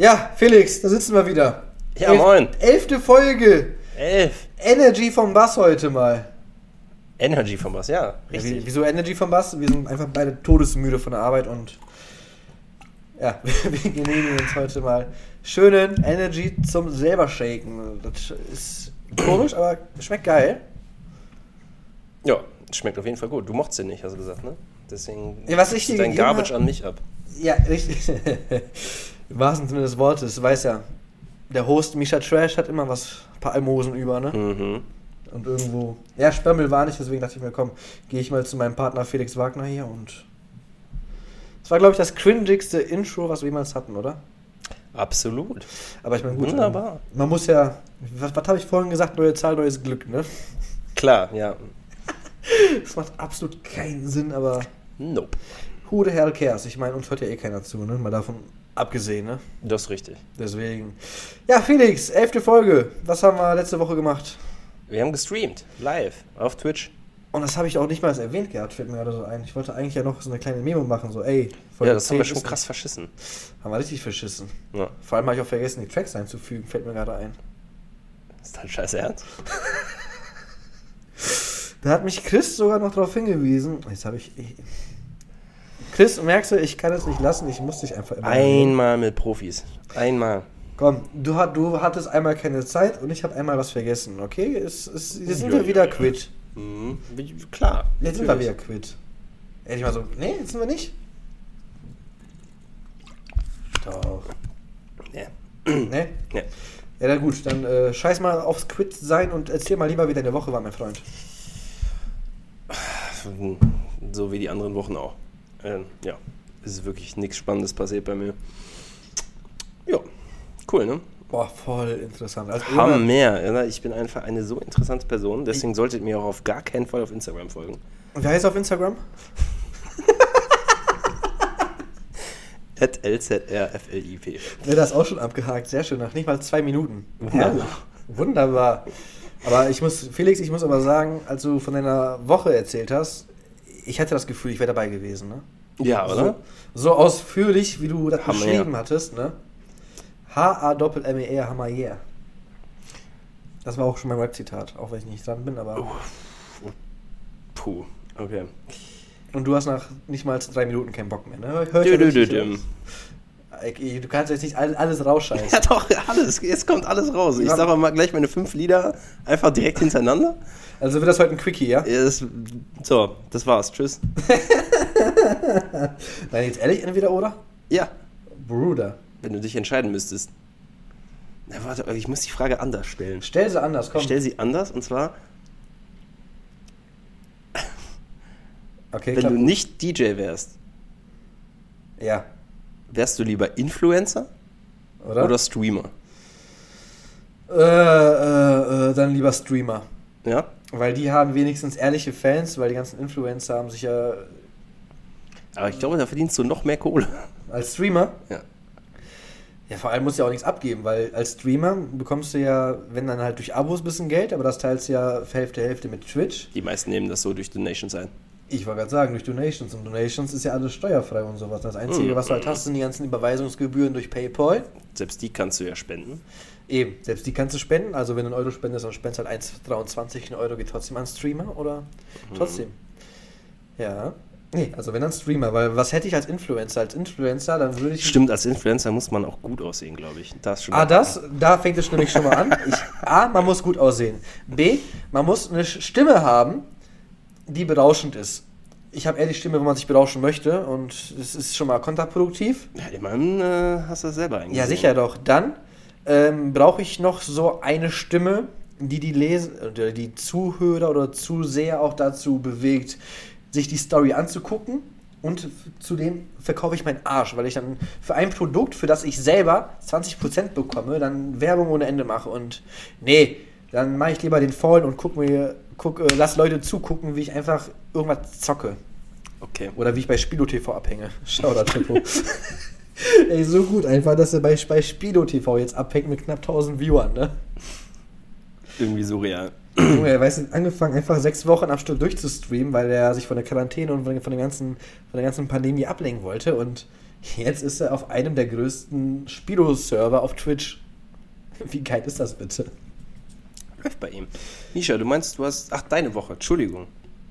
Ja, Felix, da sitzen wir wieder. Ja, moin. Elfte Folge. Elf. Energy vom Bass heute mal. Energy von was, ja. Ja, Richtig. wie- wieso Energy vom Bass? Wir sind einfach beide todesmüde von der Arbeit und ja, wir genehmigen uns heute mal schönen Energy zum selber shaken. Das ist komisch, aber schmeckt geil. Ja, schmeckt auf jeden Fall gut. Du mochtest den nicht, hast du gesagt, ne? Deswegen Ja, was ich dir dein Garbage hab- an mich ab. Ja, richtig. Im wahrsten Sinne des Wortes. Du weißt ja, der Host Misha Trash hat immer was, ein paar Almosen über, ne? Mhm. Und irgendwo. Ja, Sperrmüll war nicht, deswegen dachte ich mir, komm, gehe ich mal zu meinem Partner Felix Wagner hier und. Es war, glaube ich, das cringigste Intro, was wir jemals hatten, oder? Absolut. Aber ich meine, gut. Wunderbar. Man muss ja. Was, was habe ich vorhin gesagt? Neue Zahl, neues Glück, ne? Klar, ja. Das macht absolut keinen Sinn, aber. Nope. Who the hell cares? Ich meine, uns hört ja eh keiner zu, ne? Mal davon abgesehen, ne? Das ist richtig. Deswegen. Ja, Felix, elfte Folge. Was haben wir letzte Woche gemacht? Wir haben gestreamt. Live. Auf Twitch. Und das habe ich auch nicht mal erwähnt gehabt, fällt mir gerade so ein. Ich wollte eigentlich ja noch so eine kleine Memo machen, so, ey. Folge ja, das haben 10 wir schon krass verschissen. Haben wir richtig verschissen. Ja. Vor allem habe ich auch vergessen, die Tracks einzufügen, fällt mir gerade ein. Ist halt scheiße ernst. Da hat mich Chris sogar noch darauf hingewiesen. Jetzt habe ich. ich Chris, merkst du, ich kann es nicht lassen, ich muss dich einfach immer. Einmal mit Profis. Einmal. Komm, du, hat, du hattest einmal keine Zeit und ich habe einmal was vergessen, okay? Es, es, jetzt sind Ja, wir wieder ja, ja. quitt. Mhm. Klar. Jetzt sind wir wieder natürlich. quitt. Ehrlich mal so, nee, jetzt sind wir nicht. Doch. Ja. Ne? Ja. Ja, na gut, dann äh, scheiß mal aufs Quit sein und erzähl mal lieber, wie deine Woche war, mein Freund. So wie die anderen Wochen auch. Ähm, ja, es ist wirklich nichts Spannendes passiert bei mir. Ja, cool, ne? Boah, voll interessant. Also, Hammer. oder? Ich bin einfach eine so interessante Person, deswegen solltet ihr mir auch auf gar keinen Fall auf Instagram folgen. Und wer heißt auf Instagram? At LZRFLIP. Ja, das auch schon abgehakt. Sehr schön, nach nicht mal zwei Minuten. Wunderbar. Wunderbar. Aber ich muss, Felix, ich muss aber sagen, als du von deiner Woche erzählt hast, ich hatte das Gefühl, ich wäre dabei gewesen, ne? Ja, oder? So, so ausführlich, wie du das Hammer, beschrieben ja. hattest, ne? H-A-Doppel-M-E-R, Hammer. Das war auch schon mein Rap-Zitat, auch wenn ich nicht dran bin, aber. Puh, okay. Und du hast nach nicht mal drei Minuten keinen Bock mehr, ne? Dö, ja dö, richtig dö, raus. Ich- Du kannst jetzt nicht all- alles rausscheißen. Ja doch, alles, jetzt kommt alles raus. Ich Ja. sage mal gleich meine fünf Lieder einfach direkt hintereinander. Also wird das heute ein Quickie, ja? Ja, das, so, das war's. Tschüss. Nein, jetzt ehrlich, entweder oder? Ja, Bruder. wenn du dich entscheiden müsstest. Na, warte, ich muss die Frage anders stellen. Stell sie anders, komm. Stell sie anders und zwar, okay, wenn du nicht DJ wärst, Ja, wärst du lieber Influencer oder? oder Streamer? Äh, äh, äh, dann lieber Streamer. Ja? Weil die haben wenigstens ehrliche Fans, weil die ganzen Influencer haben sich ja Aber ich glaube, da verdienst du noch mehr Kohle. als Streamer. Ja. Ja, vor allem musst du ja auch nichts abgeben, weil als Streamer bekommst du ja, wenn dann halt durch Abos ein bisschen Geld, aber das teilst du ja Hälfte Hälfte mit Twitch. Die meisten nehmen das so durch Donations ein. Ich wollte gerade sagen, durch Donations. Und Donations ist ja alles steuerfrei und sowas. Das Einzige, Mm. was du halt hast, sind die ganzen Überweisungsgebühren durch PayPal. Selbst die kannst du ja spenden. Eben, selbst die kannst du spenden. Also wenn du einen Euro spendest, dann spendest halt 1,23 ein Euro geht trotzdem an Streamer oder trotzdem. Ja. Nee, also wenn dann Streamer, weil was hätte ich als Influencer? Als Influencer, dann würde ich. Stimmt, als Influencer muss man auch gut aussehen, glaube ich. Das schon A, das, da fängt es nämlich schon mal an. Ich, A, man muss gut aussehen. B, man muss eine Stimme haben, die berauschend ist. Ich habe eher die Stimme, wo man sich berauschen möchte und es ist schon mal kontraproduktiv. Ja, immerhin äh, hast du das selber eingesehen. Ja, sicher doch. Dann ähm, brauche ich noch so eine Stimme, die die oder die Zuhörer oder Zuseher auch dazu bewegt, sich die Story anzugucken. Und zudem verkaufe ich meinen Arsch, weil ich dann für ein Produkt, für das ich selber 20% bekomme, dann Werbung ohne Ende mache. Und nee, dann mache ich lieber den Faulen und guck mir, guck, äh, lass Leute zugucken, wie ich einfach irgendwas zocke. Okay. Oder wie ich bei Spilo TV abhänge. Schau da, Trippo. Ey, so gut einfach, dass er bei, bei Spilo TV jetzt abhängt mit knapp 1000 Viewern, ne? Irgendwie surreal. Junge, er weiß, angefangen einfach sechs Wochen am Stück durchzustreamen, weil er sich von der Quarantäne und von, von, der ganzen, von der ganzen Pandemie ablenken wollte. Und Jetzt ist er auf einem der größten Spiro-Server auf Twitch. Wie geil ist das bitte? Läuft bei ihm. Misha, du meinst, du hast. Ach, deine Woche. Entschuldigung.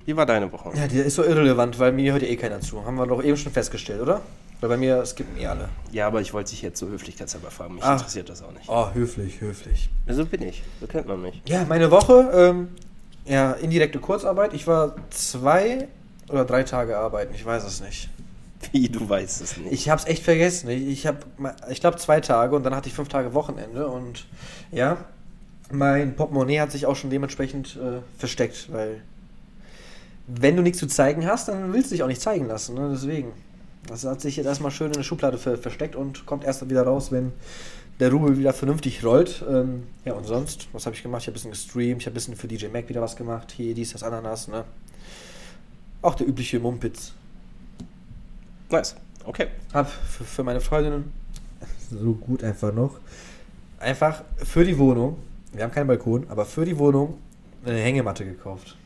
Wie war deine Woche? Ja, der ist so irrelevant, weil mir hört ja eh keiner zu. Haben wir doch eben schon festgestellt, oder? Weil bei mir, es gibt eh alle. Ja, aber ich wollte dich jetzt so höflichkeitshalber fragen. Mich Ah. interessiert das auch nicht. Oh, höflich, höflich. So bin ich. So kennt man mich. Ja, meine Woche, ähm, ja, indirekte Kurzarbeit. Ich war zwei oder drei Tage arbeiten, ich weiß es nicht. Wie, du weißt es nicht. Ich hab's echt vergessen. Ich, ich habe, ich glaube, zwei Tage und dann hatte ich fünf Tage Wochenende und ja, mein Portemonnaie hat sich auch schon dementsprechend äh, versteckt, weil wenn du nichts zu zeigen hast, dann willst du dich auch nicht zeigen lassen. Ne? Deswegen. Das hat sich jetzt erstmal schön in der Schublade ver versteckt und kommt erst wieder raus, wenn der Rubel wieder vernünftig rollt. Ähm, ja, und sonst, was habe ich gemacht? Ich habe ein bisschen gestreamt, ich habe ein bisschen für DJ Mac wieder was gemacht. Hier, dies, das, Ananas, ne? Auch der übliche Mumpitz. Nice. Okay. Hab für, für meine Freundinnen so gut einfach noch. Einfach für die Wohnung, wir haben keinen Balkon, aber für die Wohnung eine Hängematte gekauft.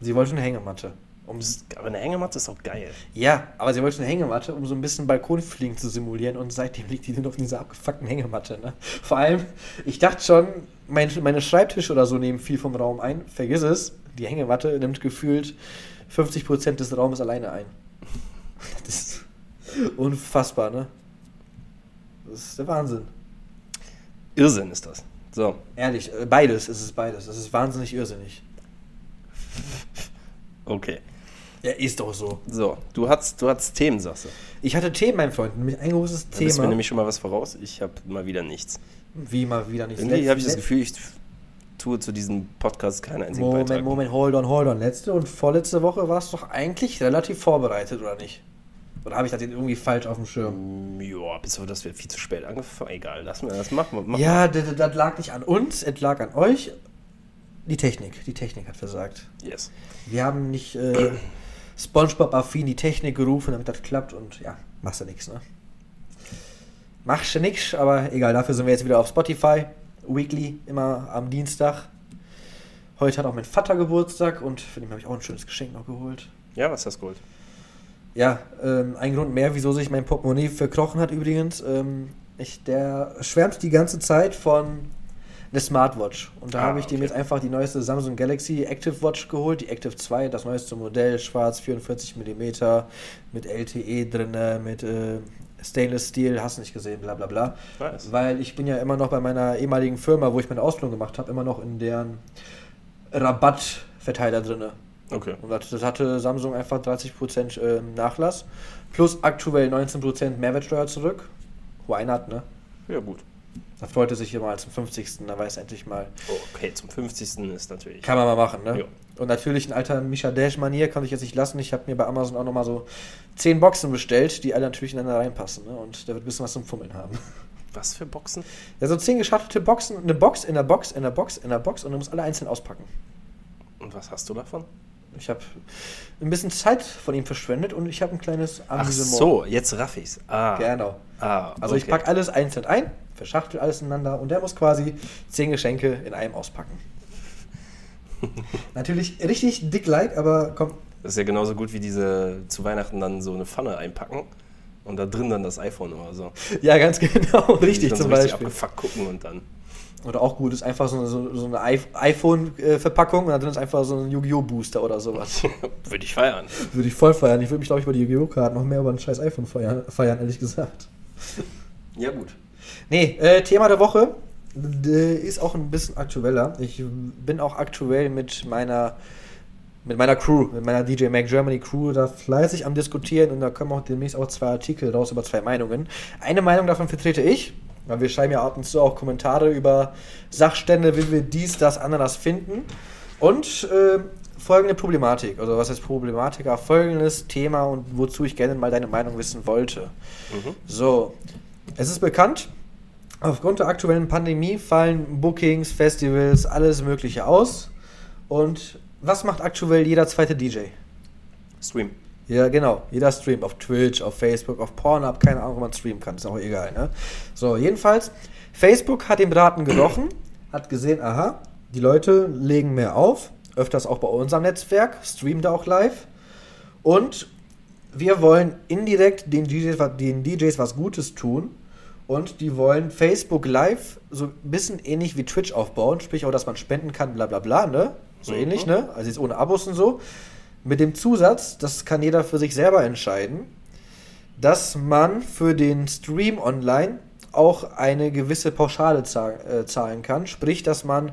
Sie wollte eine Hängematte. Um, Aber eine Hängematte ist auch geil. ja, aber sie wollte eine Hängematte, um so ein bisschen Balkonfliegen zu simulieren und seitdem liegt die nur auf dieser abgefuckten Hängematte. Ne? Vor allem, ich dachte schon, mein, meine Schreibtische oder so nehmen viel vom Raum ein. Vergiss es, die Hängematte nimmt gefühlt 50% des Raumes alleine ein. Das ist unfassbar, ne? Das ist der Wahnsinn. Irrsinn ist das. So. Ehrlich, äh, beides, es ist beides. Das ist wahnsinnig irrsinnig. Okay. Ja, ist doch so. So. Du hast, du hast Themen, sagst du. Ich hatte Themen, mein Freund, nämlich ein großes bist du mir Thema. nämlich schon mal was voraus. Ich habe mal wieder nichts. Wie mal wieder nicht. Irgendwie habe ich das Gefühl, ich tue zu diesem Podcast keinen einzigen Moment, Beitrag. Moment, hold on, hold on. Letzte und vorletzte Woche warst du doch eigentlich relativ vorbereitet, oder nicht? Oder habe ich das jetzt irgendwie falsch auf dem Schirm? Mm, Ja, bis auf das wird viel zu spät angefangen. Egal, lass mir das machen. wir- machen Ja, das, das- lag nicht an uns, es lag an euch. Die Technik, die Technik hat versagt. wir. Yes. Wir haben nicht äh, Spongebob-affin die Technik gerufen, damit das klappt und ja, machst du nichts, ne? Machst du nix, aber egal, dafür sind wir jetzt wieder auf Spotify. Weekly, immer am Dienstag. Heute hat auch mein Vater Geburtstag und für den habe ich auch ein schönes Geschenk noch geholt. Ja, was hast du geholt? Ja, ähm, ein Grund mehr, wieso sich mein Portemonnaie verkrochen hat übrigens. Ähm, ich, der schwärmt die ganze Zeit von der Smartwatch. Und da Ah, habe ich dem okay. jetzt einfach die neueste Samsung Galaxy Active Watch geholt, die Active 2, das neueste Modell, schwarz, 44 mm, mit LTE drin, mit äh, Stainless Steel, hast nicht gesehen, bla bla bla. Nice. Weil ich bin ja immer noch bei meiner ehemaligen Firma, wo ich meine Ausbildung gemacht habe, immer noch in deren Rabattverteiler drinne. Okay. Und das, das hatte Samsung einfach 30% ähm, Nachlass. Plus aktuell 19% Mehrwertsteuer zurück. Why not, ne? Ja, gut. Da freute sich hier mal zum 50. Da weiß endlich mal. Okay, zum 50. ist natürlich. Kann man mal machen, ne? Ja. Und natürlich ein alter Misha Dash-Manier kann ich jetzt nicht lassen. Ich habe mir bei Amazon auch nochmal so 10 Boxen bestellt, die alle natürlich ineinander reinpassen. Ne? Und der wird ein bisschen was zum Fummeln haben. Was für Boxen? Ja, so 10 geschachtelte Boxen, eine Box in der Box, in der Box, in der Box und du musst alle einzeln auspacken. Und was hast du davon? Ich habe ein bisschen Zeit von ihm verschwendet und ich habe ein kleines Ach Amüsement. so, jetzt raff ich's. Ah. Genau. Ah, Also ich okay. packe alles einzeln ein, verschachtel alles ineinander und der muss quasi zehn Geschenke in einem auspacken. Natürlich richtig dick like, aber komm, Das ist ja genauso gut wie diese zu Weihnachten dann so eine Pfanne einpacken und da drin dann das iPhone oder so. ja ganz genau, richtig zum so richtig Beispiel. abgefuckt gucken und dann. Oder auch gut ist einfach so, so, so eine iPhone-Verpackung und da drin ist einfach so ein Yu-Gi-Oh! Booster oder sowas. Würde ich feiern. Würde ich voll feiern. Ich würde mich, glaube ich, über die Yu-Gi-Oh! Karten noch mehr über ein scheiß iPhone feiern, feiern, ehrlich gesagt. Ja, gut. Nee, äh, Thema der Woche ist auch ein bisschen aktueller. Ich bin auch aktuell mit meiner mit meiner Crew, mit meiner DJ Mac Germany Crew da fleißig am diskutieren und da kommen auch demnächst auch zwei Artikel raus über zwei Meinungen. Eine Meinung davon vertrete ich, weil wir schreiben ja ab und zu auch Kommentare über Sachstände, wie wir dies, das, anderes finden. Und äh, folgende Problematik, also was heißt Problematik, aber folgendes Thema und wozu ich gerne mal deine Meinung wissen wollte. Mhm. So, es ist bekannt, aufgrund der aktuellen Pandemie fallen Bookings, Festivals, alles Mögliche aus. Und was macht aktuell jeder zweite DJ? Stream. Ja, genau. Jeder streamt auf Twitch, auf Facebook, auf Pornhub, keine Ahnung, wo man streamen kann, ist auch egal, ne? So, jedenfalls, Facebook hat den Braten gerochen, hat gesehen, aha, die Leute legen mehr auf, öfters auch bei unserem Netzwerk, streamen da auch live und wir wollen indirekt den DJs, den DJs was Gutes tun und die wollen Facebook Live so ein bisschen ähnlich wie Twitch aufbauen, sprich auch, dass man spenden kann, bla bla bla, ne? So Mhm. ähnlich, ne? Also jetzt ohne Abos und so. Mit dem Zusatz, das kann jeder für sich selber entscheiden, dass man für den Stream online auch eine gewisse Pauschale äh, zahlen kann. Sprich, dass man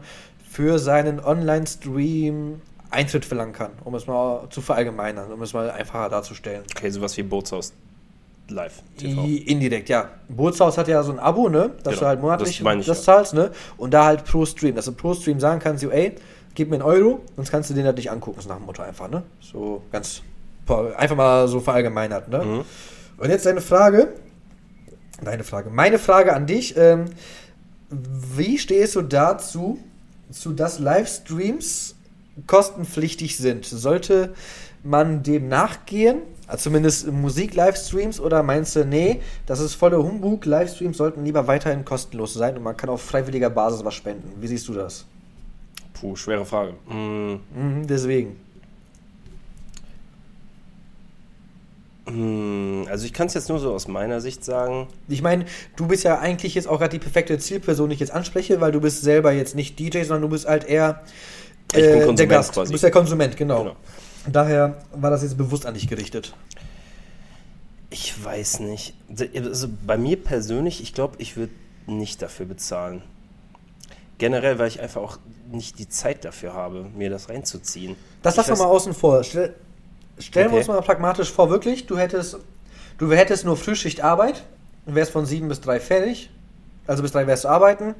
für seinen Online-Stream Eintritt verlangen kann, um es mal zu verallgemeinern, um es mal einfacher darzustellen. Okay, sowas wie Bootshaus live TV. Indirekt, ja. Bootshaus hat ja so ein Abo, ne? Dass Genau, du halt monatlich das das zahlst, ne? Und da halt pro Stream. Dass du pro Stream sagen kannst, ey, gib mir einen Euro, sonst kannst du den halt nicht angucken, ist nach dem Motto einfach, ne? So ganz einfach mal so verallgemeinert, ne? Mhm. Und jetzt deine Frage. Deine Frage. Meine Frage an dich. Ähm, wie stehst du dazu, zu dass Livestreams kostenpflichtig sind? Sollte man dem nachgehen? Also zumindest Musik-Livestreams oder meinst du, nee, das ist voller Humbug, Livestreams sollten lieber weiterhin kostenlos sein und man kann auf freiwilliger Basis was spenden. Wie siehst du das? Puh, schwere Frage. Mm, Mhm, deswegen. mm, also ich kann es jetzt nur so aus meiner Sicht sagen. Ich meine, du bist ja eigentlich jetzt auch gerade die perfekte Zielperson, die ich jetzt anspreche, weil du bist selber jetzt nicht DJ, sondern du bist halt eher Ich bin äh, Konsument der Gast. quasi. Du bist der Konsument, genau. Genau. Daher war das jetzt bewusst an dich gerichtet. Ich weiß nicht. Also bei mir persönlich, ich glaube, ich würde nicht dafür bezahlen. Generell, weil ich einfach auch nicht die Zeit dafür habe, mir das reinzuziehen. Das lassen wir mal außen vor. Stell, stellen wir Okay. uns mal pragmatisch vor, wirklich, du hättest, du hättest nur Frühschichtarbeit und wärst von 7 bis 3 fertig. Also bis 3 wärst du arbeiten,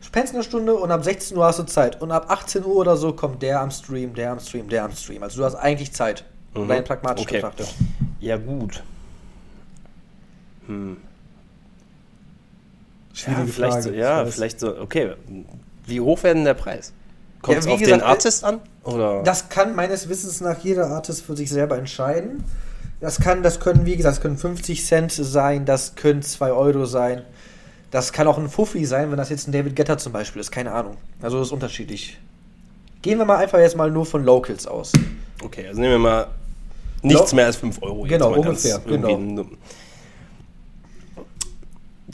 spendest eine Stunde und ab 16 Uhr hast du Zeit. Und ab 18 Uhr oder so kommt der am Stream, der am Stream, der am Stream. Also du hast eigentlich Zeit. Mhm. Rein pragmatisch Okay. betrachtet. Ja, gut. Hm. Schwierige ja, vielleicht Frage, so, ja, vielleicht so, okay. Wie hoch werden der Preis? Kommt es Ja, auf gesagt, den Artist an? Oder? Das kann meines Wissens nach jeder Artist für sich selber entscheiden. Das kann, das können, wie gesagt, das können 50 Cent sein, das können 2 Euro sein. Das kann auch ein Fuffi sein, wenn das jetzt ein David Guetta zum Beispiel ist, keine Ahnung. Also das ist unterschiedlich. Gehen wir mal einfach jetzt mal nur von Locals aus. Okay, also nehmen wir mal nichts Lo- mehr als 5 Euro. Genau, ungefähr, genau.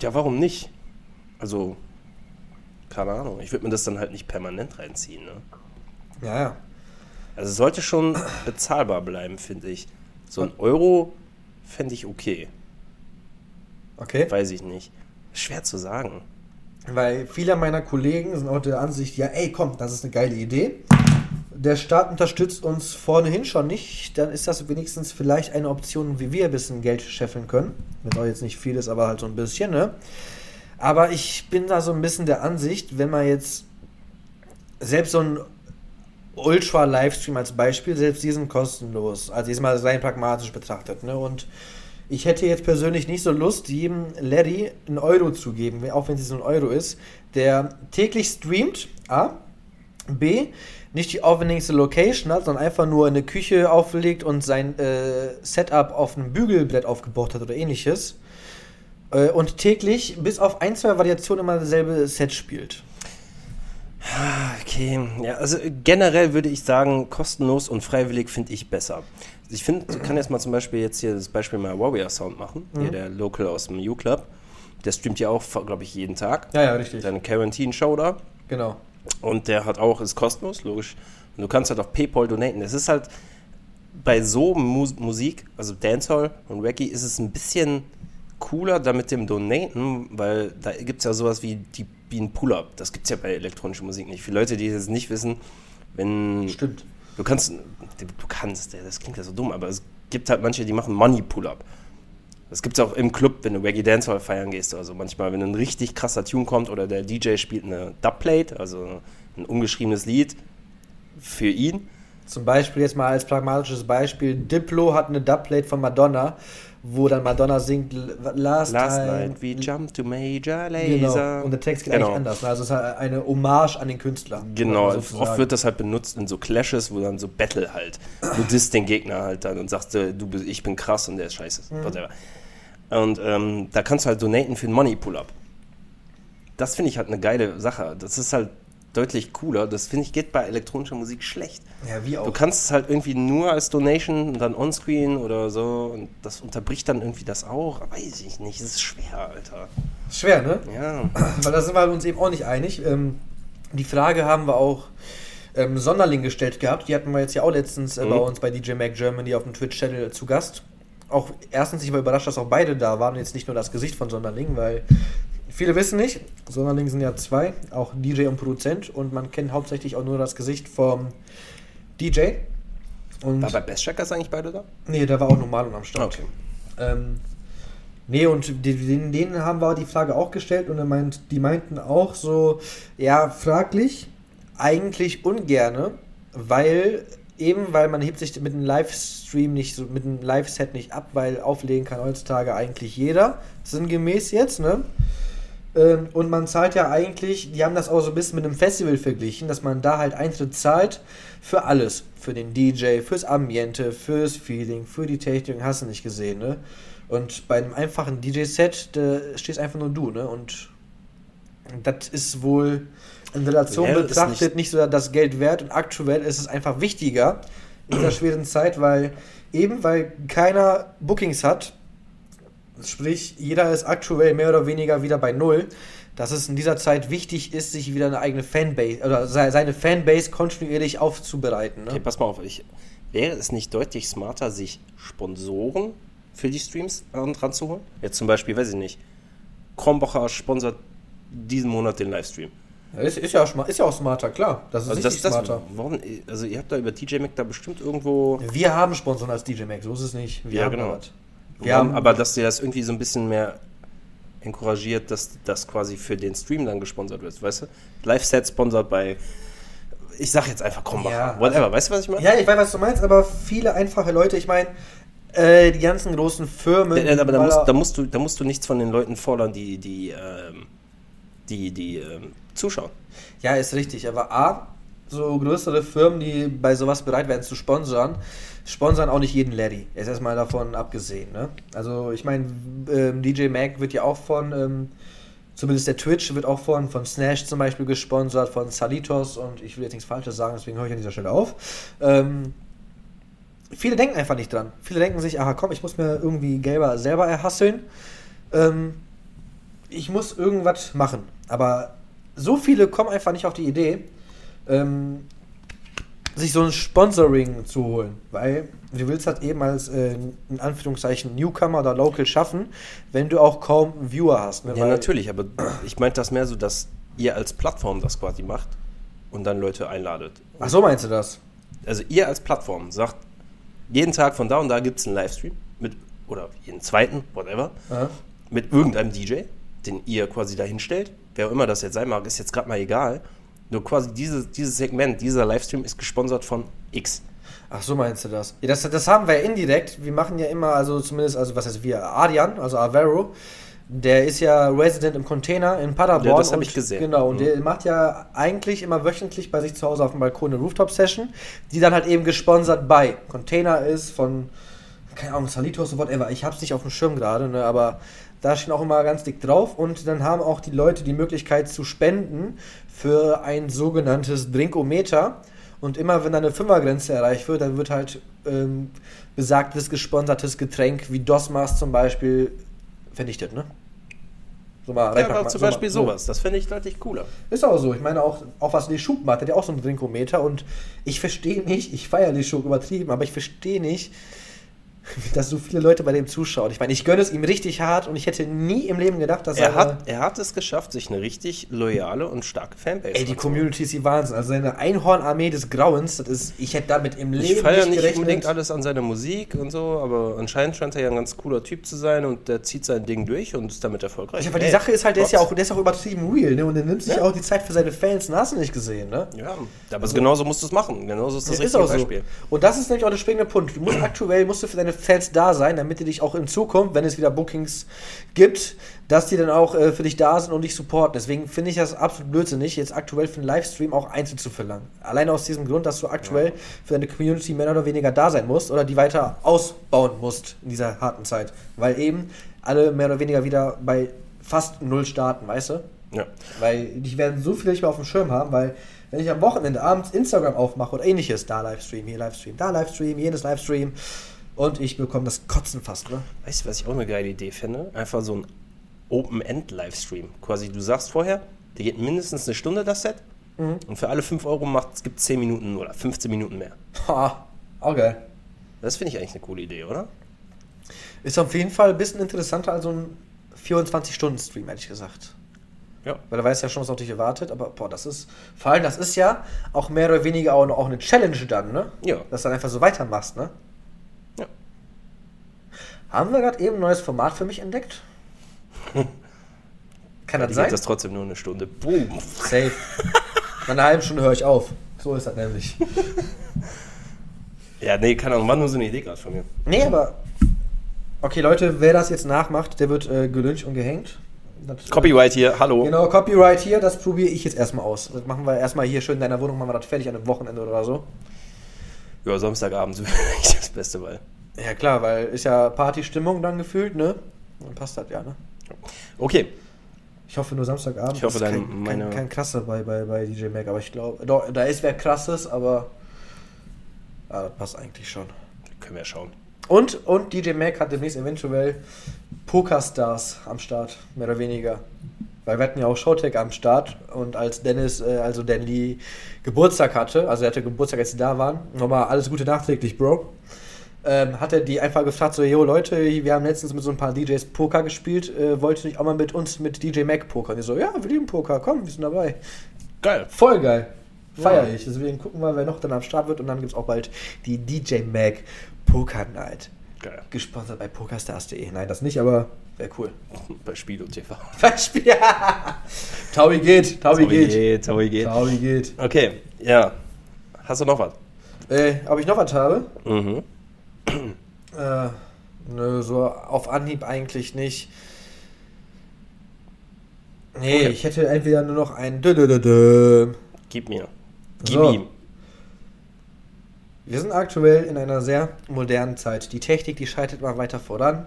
Ja, warum nicht? Also, keine Ahnung. Ich würde mir das dann halt nicht permanent reinziehen. Ne? Ja, ja. Also es sollte schon bezahlbar bleiben, finde ich. So ein Euro fände ich okay. Okay. Weiß ich nicht. Schwer zu sagen. Weil viele meiner Kollegen sind auch der Ansicht, ja, ey, komm, das ist eine geile Idee. Der Staat unterstützt uns vornehin schon nicht, dann ist das wenigstens vielleicht eine Option, wie wir ein bisschen Geld scheffeln können. Wenn auch jetzt nicht viel ist, aber halt so ein bisschen, ne? Aber ich bin da so ein bisschen der Ansicht, wenn man jetzt selbst so ein Ultra-Livestream als Beispiel, selbst die sind kostenlos. Also jetzt mal rein pragmatisch betrachtet, ne? Und ich hätte jetzt persönlich nicht so Lust, jedem Larry einen Euro zu geben, auch wenn es so ein Euro ist, der täglich streamt, A, B, nicht die aufwendigste Location hat, sondern einfach nur in eine Küche auflegt und sein äh, Setup auf einem Bügelbrett aufgebaut hat oder ähnliches. Äh, und täglich bis auf ein, zwei Variationen immer dasselbe Set spielt. Okay, ja, also generell würde ich sagen, kostenlos und freiwillig finde ich besser. Ich finde, du kannst jetzt mal zum Beispiel jetzt hier das Beispiel mal Warrior Sound machen, hier der Local aus dem U-Club. Der streamt ja auch, glaube ich, jeden Tag. Ja, ja, richtig. Seine Quarantine-Show da. Genau. Und der hat auch, ist kostenlos, logisch. Und du kannst halt auf PayPal donaten. Es ist halt bei so Mu Musik, also Dancehall und Reggae, ist es ein bisschen cooler da mit dem Donaten, weil da gibt es ja sowas wie, die, wie ein Pull-Up. Das gibt es ja bei elektronischer Musik nicht. Für Leute, die das nicht wissen, wenn. Stimmt. Du kannst, du kannst, das klingt ja so dumm, aber es gibt halt manche, die machen Money Pull-Up. Das gibt es auch im Club, wenn du Reggae Dancehall feiern gehst. Also manchmal, wenn ein richtig krasser Tune kommt oder der DJ spielt eine Dubplate, also ein umgeschriebenes Lied für ihn. Zum Beispiel jetzt mal als pragmatisches Beispiel, Diplo hat eine Dubplate von Madonna, wo dann Madonna singt Last, Last Time. night we jumped to Major Genau. Laser. Und der Text geht Genau. eigentlich anders. Also es ist halt eine Hommage an den Künstler. Genau, so oft wird das halt benutzt in so Clashes, wo dann so Battle halt. Du disst den Gegner halt dann und sagst, äh, du, bist- ich bin krass und der ist scheiße. Mhm. Whatever. Und ähm, da kannst du halt donaten für einen Money Pull-Up. Das finde ich halt eine geile Sache. Das ist halt, deutlich cooler. Das finde ich geht bei elektronischer Musik schlecht. Ja, wie auch. Du kannst es halt irgendwie nur als Donation und dann onscreen oder so und das unterbricht dann irgendwie das auch. Weiß ich nicht, es ist schwer, Alter. Schwer, ne? Ja. Weil da sind wir uns eben auch nicht einig. Ähm, die Frage haben wir auch ähm, Sonderling gestellt gehabt. Die hatten wir jetzt ja auch letztens äh, Mhm. bei uns bei DJ Mac Germany auf dem Twitch-Channel zu Gast. Auch erstens, ich war überrascht, dass auch beide da waren jetzt nicht nur das Gesicht von Sonderling, weil viele wissen nicht, Sonderling sind ja zwei, auch DJ und Produzent und man kennt hauptsächlich auch nur das Gesicht vom DJ. Und War bei Best Checkers eigentlich beide da? nee, der war auch normal und am Start. Okay. Ähm, nee, und denen, denen haben wir die Frage auch gestellt und er meint, die meinten auch so, ja, fraglich, eigentlich ungerne, weil eben, weil man hebt sich mit einem Livestream nicht so, mit einem Live-Set nicht ab, weil auflegen kann heutzutage eigentlich jeder, sinngemäß jetzt, ne? Ähm, Und man zahlt ja eigentlich, die haben das auch so ein bisschen mit einem Festival verglichen, dass man da halt Eintritt zahlt für alles. Für den DJ, fürs Ambiente, fürs Feeling, für die Technik, hast du nicht gesehen, ne? Und bei einem einfachen DJ-Set, stehst einfach nur du, ne? Und das ist wohl in Relation es betrachtet nicht- nicht so das Geld wert und aktuell ist es einfach wichtiger in dieser schweren Zeit, weil eben weil keiner Bookings hat, sprich jeder ist aktuell mehr oder weniger wieder bei Null, dass es in dieser Zeit wichtig ist, sich wieder eine eigene Fanbase oder se- seine Fanbase kontinuierlich aufzubereiten. Ne? Okay, pass mal auf. Ich, wäre es nicht deutlich smarter, sich Sponsoren für die Streams an- ranzuholen? Jetzt zum Beispiel, weiß ich nicht, Krombacher sponsert diesen Monat den Livestream. Ist, ist, ja ist ja auch smarter, klar. Das ist Also das, das, smarter. warum, also ihr habt da über TJ Mac da bestimmt irgendwo... Wir haben Sponsoren als DJ Mac, so ist es nicht. Wir Ja, haben genau. da Warum, haben, aber dass ihr das irgendwie so ein bisschen mehr encouragiert, dass das quasi für den Stream dann gesponsert wird, weißt du? Live-Set sponsert bei, ich sag jetzt einfach Krombacher, Ja, whatever, weißt du, was ich meine? ja, ich weiß, was du meinst, aber viele einfache Leute, ich meine, äh, die ganzen großen Firmen. Ja, aber da musst, da, musst du, da musst du nichts von den Leuten fordern, die, die, ähm, die, die ähm, zuschauen. Ja, ist richtig. Aber A, so größere Firmen, die bei sowas bereit wären zu sponsern, sponsern auch nicht jeden Larry. Ist erstmal davon abgesehen. Ne? Also ich meine, ähm, DJ Mac wird ja auch von, ähm, zumindest der Twitch wird auch von, von Snash zum Beispiel gesponsert, von Salitos und ich will jetzt nichts Falsches sagen, deswegen höre ich an dieser Stelle auf. Ähm, viele denken einfach nicht dran. Viele denken sich, aha komm, ich muss mir irgendwie gelber selber erhasseln. Ähm, ich muss irgendwas machen. Aber so viele kommen einfach nicht auf die Idee, ähm, sich so ein Sponsoring zu holen. Weil du willst halt eben als, äh, in Anführungszeichen, Newcomer oder Local schaffen, wenn du auch kaum Viewer hast. Ne? Ja, Weil- natürlich, aber ich meinte das mehr so, dass ihr als Plattform das quasi macht und dann Leute einladet. Ach so meinst du das? Also ihr als Plattform sagt, jeden Tag von da und da gibt es einen Livestream mit, oder jeden zweiten, whatever, Aha. mit irgendeinem DJ, den ihr quasi dahin stellt. Wer auch immer das jetzt sein mag, ist jetzt gerade mal egal. Nur quasi dieses, dieses Segment, dieser Livestream ist gesponsert von X. Ach so meinst du das? Ja, das? Das haben wir indirekt. Wir machen ja immer, also zumindest, also was heißt wir, Adrian, also Avero, der ist ja Resident im Container in Paderborn. Ja, das hab und- ich gesehen. Genau, und Mhm. der macht ja eigentlich immer wöchentlich bei sich zu Hause auf dem Balkon eine Rooftop-Session, die dann halt eben gesponsert bei Container ist von, keine Ahnung, Salitos oder whatever. Ich hab's nicht auf dem Schirm gerade, ne, aber da steht auch immer ganz dick drauf und dann haben auch die Leute die Möglichkeit zu spenden für ein sogenanntes Drinkometer. Und immer wenn da eine Fünfergrenze erreicht wird, dann wird halt ähm, besagtes gesponsertes Getränk wie Dosmas zum Beispiel vernichtet, ne? So mal Ja, aber mal- zum so mal- Beispiel so. sowas. Das finde ich deutlich cooler. Ist auch so. Ich meine, auch, auch was die Schub macht, hat ja auch so einen Drinkometer und ich verstehe nicht, ich feiere die Schub übertrieben, aber ich verstehe nicht, dass so viele Leute bei dem zuschauen. Ich meine, ich gönne es ihm richtig hart und ich hätte nie im Leben gedacht, dass Er seine- hat, er hat es geschafft, sich eine richtig loyale und starke Fanbase Ey, die. Community ist die Wahnsinn. Also seine Einhornarmee des Grauens, das ist, ich hätte damit im Leben Ich feiere nicht gerechnet. unbedingt alles an seiner Musik und so, aber anscheinend scheint er ja ein ganz cooler Typ zu sein und der zieht sein Ding durch und ist damit erfolgreich. Ja, aber die Sache ist halt, der ist ja auch, der ist auch übertrieben real, ne? Und er nimmt sich Ja. auch die Zeit für seine Fans, und hast du nicht gesehen, ne? Ja, aber genauso musst du es machen. Genauso ist das Ja, richtige Beispiel. Und das ist nämlich auch der springende Punkt. Du musst aktuell musst du für deine Fans da sein, damit die dich auch in Zukunft, wenn es wieder Bookings gibt, dass die dann auch äh, für dich da sind und dich supporten. Deswegen finde ich das absolut blödsinnig, jetzt aktuell für einen Livestream auch Einzel zu verlangen. Alleine aus diesem Grund, dass du aktuell für deine Community mehr oder weniger da sein musst oder die weiter ausbauen musst in dieser harten Zeit. Weil eben alle mehr oder weniger wieder bei fast null starten, weißt du? Ja. Weil die werden so viele nicht mehr auf dem Schirm haben, weil wenn ich am Wochenende abends Instagram aufmache oder ähnliches, da Livestream, hier Livestream, da Livestream, jenes Livestream und ich bekomme das Kotzen fast, ne? Weißt du, was ich auch eine geile Idee finde? Einfach so ein Open-End-Livestream. Quasi, du sagst vorher, der geht mindestens eine Stunde das Set und für alle 5 Euro macht es gibt 10 Minuten oder 15 Minuten mehr. Ha, auch geil. Das finde ich eigentlich eine coole Idee, oder? Ist auf jeden Fall ein bisschen interessanter als so ein 24-Stunden-Stream, ehrlich gesagt. Ja. Weil er weiß ja schon, was auf dich erwartet, aber boah, das ist, vor allem, das ist ja auch mehr oder weniger auch, auch eine Challenge dann, ne? Ja. Dass du dann einfach so weitermachst, ne? Ja. Haben wir gerade eben ein neues Format für mich entdeckt? Kann das Die sein? geht das trotzdem nur eine Stunde. Boom. Safe. Nach einer halben Stunde höre ich auf. So ist das nämlich. Ja, nee, keine Ahnung, war nur so eine Idee gerade von mir. Nee, aber. Okay, Leute, wer das jetzt nachmacht, der wird äh, gelyncht und gehängt. Das, Copyright hier, hallo. Genau, Copyright hier, das probiere ich jetzt erstmal aus. Das machen wir erstmal hier schön in deiner Wohnung, machen wir das fertig an einem Wochenende oder so. Ja, Samstagabend wäre eigentlich das Beste, weil. Ja, klar, weil ist ja Partystimmung dann gefühlt, ne? Dann passt das ja, ne? Okay, Ich hoffe nur Samstagabend. Ich hoffe, ist dein- kein, meine- kein, kein krasser bei, bei, bei DJ Mac, aber ich glaube, doch, da ist wer krasses, aber ah, das passt eigentlich schon. können wir schauen. Und, und DJ Mac hat demnächst eventuell Pokerstars am Start, mehr oder weniger. Weil wir hatten ja auch Showtech am Start und als Dennis, äh, also Danny, Geburtstag hatte, also er hatte Geburtstag, als sie da waren, nochmal alles Gute nachträglich, Bro, ähm, hat er die einfach gefragt, so, yo Leute, wir haben letztens mit so ein paar DJs Poker gespielt, äh, wollt ihr nicht auch mal mit uns mit DJ Mac pokern? Die so, ja, wir lieben Poker, komm, wir sind dabei. Geil. Voll geil. Feier Ja. ich. Deswegen gucken wir, wer noch dann am Start wird und dann gibt es auch bald die DJ Mac Poker Night. Geil. Gesponsert bei pokerstars.de. Nein, das nicht, aber wäre cool. Bei Spiel und TV. Beispiel. Taui geht, Taui geht. Taui geht. Taui geht. Okay, ja. Hast du noch was? Äh, ob ich noch was habe? Mhm. Äh, nö, so auf Anhieb eigentlich nicht. Nee, Okay. ich hätte entweder nur noch ein Dö-Dö-Dö-Dö. Gib mir. Gib So. ihm. Wir sind aktuell in einer sehr modernen Zeit. Die Technik, die schreitet mal weiter voran.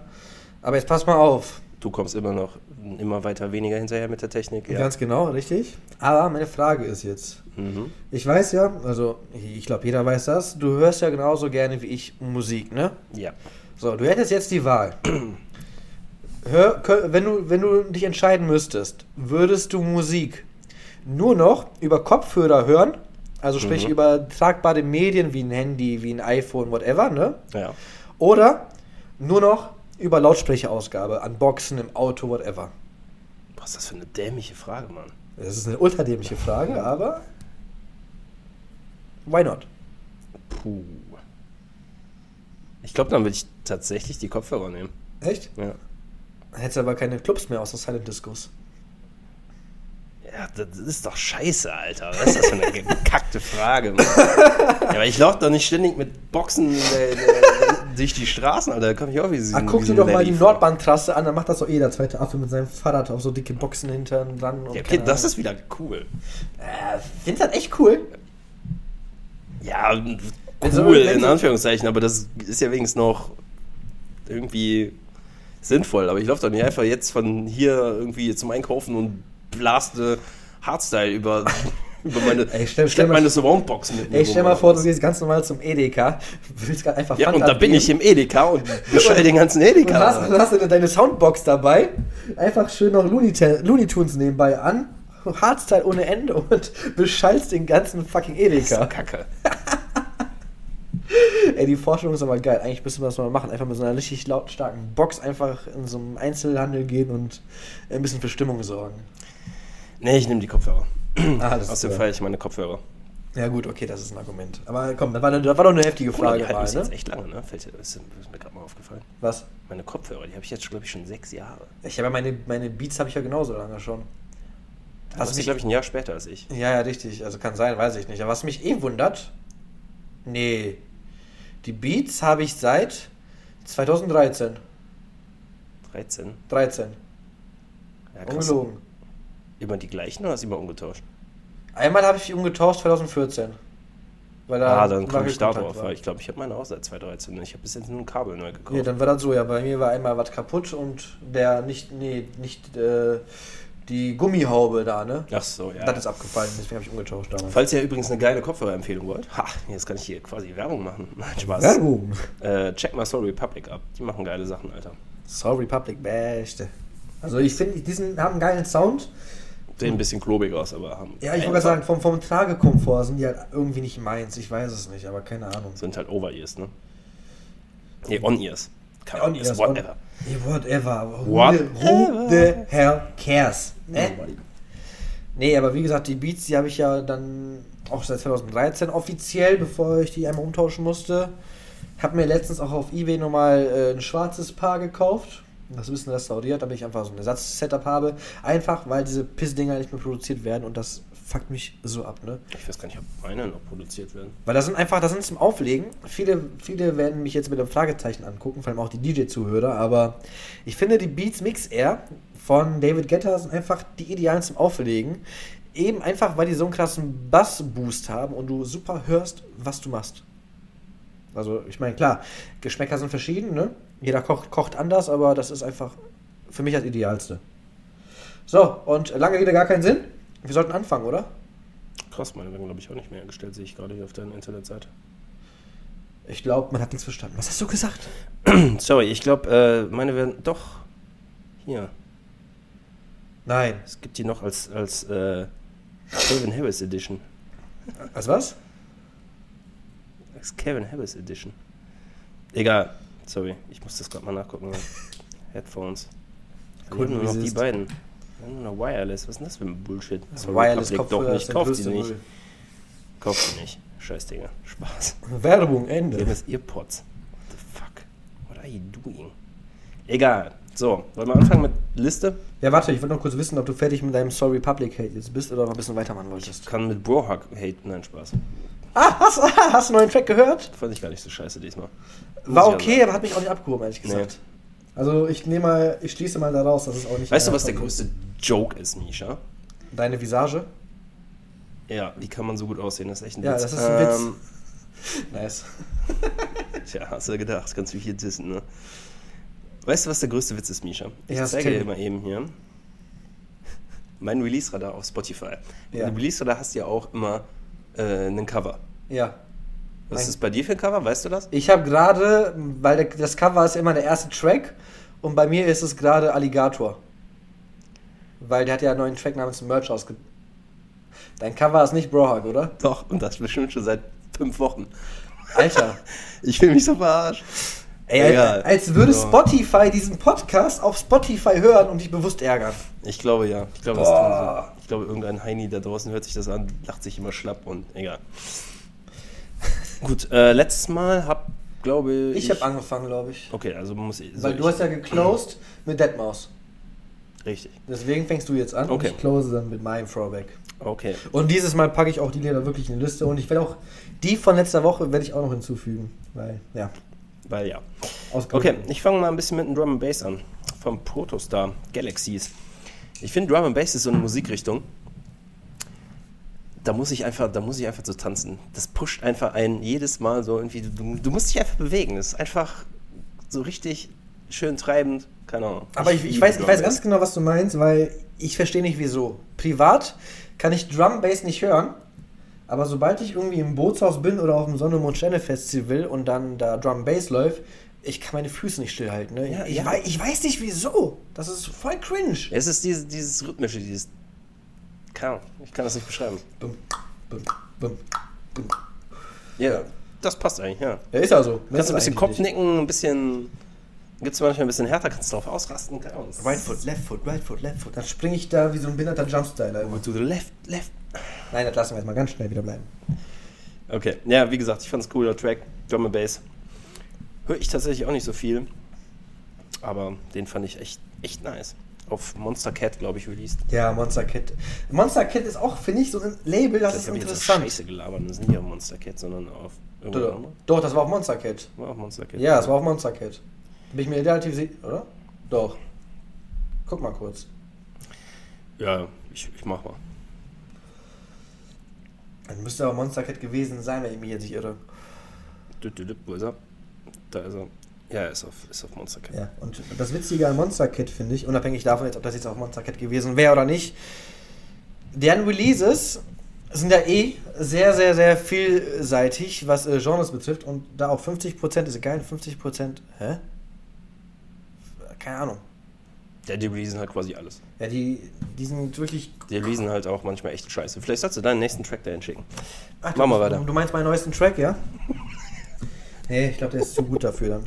Aber jetzt pass mal auf. Du kommst immer noch immer weiter weniger hinterher mit der Technik. Ja. Ganz genau, richtig. Aber meine Frage ist jetzt. Mhm. Ich weiß ja, also ich glaube, jeder weiß das. Du hörst ja genauso gerne wie ich Musik, ne? Ja. So, du hättest jetzt die Wahl. Hör, wenn, du, wenn du dich entscheiden müsstest, würdest du Musik nur noch über Kopfhörer hören? Also sprich Mhm. über tragbare Medien wie ein Handy, wie ein iPhone, whatever, ne? Ja. Oder nur noch über Lautsprecherausgabe, an Boxen, im Auto, whatever. Was ist das für eine dämliche Frage, Mann? Das ist eine ultradämliche Frage, aber why not? Puh. Ich glaube, dann würde ich tatsächlich die Kopfhörer nehmen. Echt? Ja. Hättest aber keine Clubs mehr außer Silent Discos. Ja, das ist doch scheiße, Alter. Was ist das für eine gekackte Frage, Mann? Ja, aber ich laufe doch nicht ständig mit Boxen äh, äh, durch die Straßen, Alter. Da komme ich auch wie so Ah, guck dir doch mal die Nordbahntrasse an, dann macht das doch jeder zweite Affe mit seinem Fahrrad auf so dicke Boxen hinten dran. und Ja, okay, das ist wieder cool. Äh, findest du das echt cool? Ja, cool, wenn in Anführungszeichen, aber das ist ja wenigstens noch irgendwie sinnvoll. Aber ich laufe doch nicht einfach jetzt von hier irgendwie zum Einkaufen und blaste Hardstyle über, über meine, Ey, stell- stell mal- meine Surroundbox mit. mir Ey, stell mal vor, du gehst ganz normal zum Edeka, willst gerade einfach Ja, Fanta und da bin ich im Edeka und bestell den ganzen Und Edeka. hast, dann hast du deine Soundbox dabei, einfach schön noch Looney, Looney Tunes nebenbei an, Hardstyle ohne Ende und beschallst den ganzen fucking Das ist Edeka. Kacke. Ey, die Forschung ist aber geil. Eigentlich müssen wir das mal machen. Einfach mit so einer richtig lautstarken Box einfach in so einem Einzelhandel gehen und ein bisschen für Stimmung sorgen. Nee, ich nehme die Kopfhörer. Ah, das Außerdem ist, feiere ich meine Kopfhörer. ja gut, okay, das ist ein Argument. Aber komm, das war, das war doch eine heftige Frage die halten mal, mich jetzt ne? echt lange, ne? Fällt, ist, ist mir gerade mal aufgefallen. Was? Meine Kopfhörer, die habe ich jetzt, glaube ich, schon sechs Jahre. Ich habe ja meine, meine Beats habe ich ja genauso lange schon. Das ist, glaube ich, ein Jahr später als ich. ja, ja, richtig. Also kann sein, weiß ich nicht. Aber was mich eh wundert, nee, die Beats habe ich seit 2013. 13. 13. Ja. Ungelogen. Immer die gleichen oder hast du immer umgetauscht? Einmal habe ich die umgetauscht 2014. Weil ah, dann komme ich da drauf. Ich glaube, ich habe meine auch seit 2013. Ich habe bis jetzt nur ein Kabel neu gekauft. Nee, dann war das so, ja. Bei mir war einmal was kaputt und der nicht, nee, nicht, äh, Die Gummihaube da, ne? Ach so, ja. Das ist abgefallen, deswegen habe ich umgetauscht damals. Falls ihr übrigens eine geile Kopfhörerempfehlung wollt, ha, jetzt kann ich hier quasi Werbung machen. Nein, Spaß. Werbung. Äh, check mal Soul Republic ab. Die machen geile Sachen, Alter. Soul Republic, beste. Also ich finde, die haben einen geilen Sound. Sehen ein bisschen klobig aus, aber haben. Ja, ich wollte sagen, vom, vom Tragekomfort sind die halt irgendwie nicht meins. Ich weiß es nicht, aber keine Ahnung. Sind halt Over-Ears, ne? Nee, On-Ears. Keine On On-Ears, ears, whatever. Yeah, whatever. The, who the hell cares? Ne? Nobody. Nee, aber wie gesagt, die Beats, die habe ich ja dann auch seit 2013 offiziell, bevor ich die einmal umtauschen musste. Hab mir letztens auch auf Ebay nochmal äh, ein schwarzes Paar gekauft. Das ist ein bisschen restauriert, damit ich einfach so ein Ersatz-Setup habe. Einfach, weil diese Pissdinger nicht mehr produziert werden und das fuckt mich so ab, ne? Ich weiß gar nicht, ob meine noch produziert werden. Weil das sind einfach, das sind zum Auflegen. Viele, viele werden mich jetzt mit einem Fragezeichen angucken, vor allem auch die DJ-Zuhörer, aber ich finde die Beats Mix Air von David Guetta sind einfach die idealen zum Auflegen. Eben einfach, weil die so einen krassen Bass-Boost haben und du super hörst, was du machst. Also, ich meine, klar, Geschmäcker sind verschieden, ne? Jeder kocht, kocht anders, aber das ist einfach für mich das Idealste. So, und lange Rede gar keinen Sinn. Wir sollten anfangen, oder? Krass, meine werden, glaube ich, auch nicht mehr hergestellt, sehe ich gerade hier auf deiner Internetseite. Ich glaube, man hat nichts verstanden. Was hast du gesagt? Sorry, ich glaube, äh, meine werden. Doch. Hier. Nein. Es gibt die noch als, als äh, Calvin Harris Edition. Als was? Als Calvin Harris Edition. Egal. Sorry, ich muss das gerade mal nachgucken. Headphones. Kunden nur noch die beiden. Nur noch Wireless. Was ist denn das für ein Bullshit? Also Wireless Republic Kopfhörer doch nicht. Kauft die nicht. Kauft die nicht. Scheiß Digga. Spaß. Werbung, Wir haben Ende. das Earpods. The fuck? What are you doing? Egal. So, wollen wir anfangen mit Liste? Ja, warte, ich wollte noch kurz wissen, ob du fertig mit deinem Sorry Public Hate jetzt bist oder noch ein bisschen weitermachen Ich wolltest. kann mit Brohug hate. Nein, Spaß. Ah, hast, ah, hast du einen neuen Track gehört? Fand ich gar nicht so scheiße diesmal. War okay, ja aber hat mich auch nicht abgehoben, ehrlich Nee. gesagt. Also ich nehme mal, ich schließe mal daraus, dass es auch nicht. Weißt du, was der größte Joke ist, Misha? Deine Visage? Ja, wie kann man so gut aussehen? Das ist echt ein Ja, Witz. das ist ein Witz. Ähm, Nice. Tja, hast du gedacht, kannst du hier dissen, ne? Weißt du, was der größte Witz ist, Misha? Ich Ja, zeige dir mal eben hier. Mein Release-Radar auf Spotify. Ja. Release-Radar hast du ja auch immer äh, einen Cover. Ja. Was ist das bei dir für ein Cover? Weißt du das? Ich habe gerade, weil das Cover ist immer der erste Track und bei mir ist es gerade Alligator. Weil der hat ja einen neuen Track namens Merch ausge... Dein Cover ist nicht Brohug, oder? Doch, und das bestimmt schon seit fünf Wochen. Alter. Ich fühle mich so verarscht. Ey, Egal. als würde So. Spotify diesen Podcast auf Spotify hören und dich bewusst ärgern. Ich glaube ja. Ich glaube, das. Ich glaube, irgendein Heini da draußen hört sich das an, lacht sich immer schlapp und egal. Gut, äh, letztes Mal hab, glaube ich. Ich habe angefangen, glaube ich. Okay, also muss ich. Weil du ich- hast ja geclosed mit Deadmaus. Richtig. Deswegen fängst du jetzt an Okay. und ich close dann mit meinem Throwback. Okay. Und dieses Mal packe ich auch die Lieder wirklich in die Liste und ich werde auch die von letzter Woche werde ich auch noch hinzufügen, weil ja, Weil ja. Okay, ich fange mal ein bisschen mit dem Drum and Bass an. Vom Protostar Galaxies. Ich finde Drum and Bass ist so eine Musikrichtung. Da muss ich einfach, da muss ich einfach so tanzen. Das pusht einfach einen jedes Mal so irgendwie. Du, du musst dich einfach bewegen. Das ist einfach so richtig schön treibend. Keine Ahnung. Aber ich, ich, liebe weiß, ich weiß ganz genau, was du meinst, weil ich verstehe nicht wieso. Privat kann ich Drum Bass nicht hören, aber sobald ich irgendwie im Bootshaus bin oder auf dem Sonne Mond Sterne Festival und dann da Drum Bass läuft, ich kann meine Füße nicht stillhalten. Ne? Ja, ich, ja. Weiß, ich weiß nicht wieso. Das ist voll cringe. Es ist dieses, dieses rhythmische, dieses. Ahnung, ich kann das nicht beschreiben. Bum, bum, bum, bum. Ja, das passt eigentlich, ja. Ja, ist ja so. Kannst du ein bisschen Kopfnicken, ein bisschen. Gibt es manchmal ein bisschen härter, kannst du drauf ausrasten. Right foot, left foot, right foot, left foot. Dann springe ich da wie so ein behinderter Jumpstyler. To the left, left. Nein, das lassen wir jetzt mal ganz schnell wieder bleiben. Okay, ja, wie gesagt, ich fand es cooler Track, Drum and Bass. Höre ich tatsächlich auch nicht so viel, aber den fand ich echt, echt nice. Auf Monster Cat, glaube ich, released. Ja, Monster Cat. Monster Cat ist auch, finde ich, so ein Label, das Das ist habe ich interessant. scheiße gelabert. Das ist nicht auf Monster Cat, sondern auf irgendwo Doch, doch, das war auch Monster Cat. War auf Monster Cat. Ja, das war auch Monster Cat. Bin ich mir relativ sicher, oder? Doch. Guck mal kurz. Ja, ich, ich mach mal. Dann müsste aber Monster Cat gewesen sein, wenn ich mich jetzt nicht irre. Wo ist er? Da ist er. Ja, ist auf, ist auf Monster Cat. Ja, und das Witzige an Monster Kid finde ich, unabhängig davon, jetzt, ob das jetzt auf Monster Kid gewesen wäre oder nicht, deren Releases sind ja eh sehr, sehr, sehr vielseitig, was äh, Genres betrifft. Und da auch 50% ist geil, 50%, hä? Keine Ahnung. Ja, die releasen halt quasi alles. Ja, die, die sind wirklich. Die releasen halt auch manchmal echt scheiße. Vielleicht sollst du deinen nächsten Track dahin schicken. Ach, Mach mal du, weiter. Du meinst meinen neuesten Track, ja? nee, ich glaube, der ist zu gut dafür dann.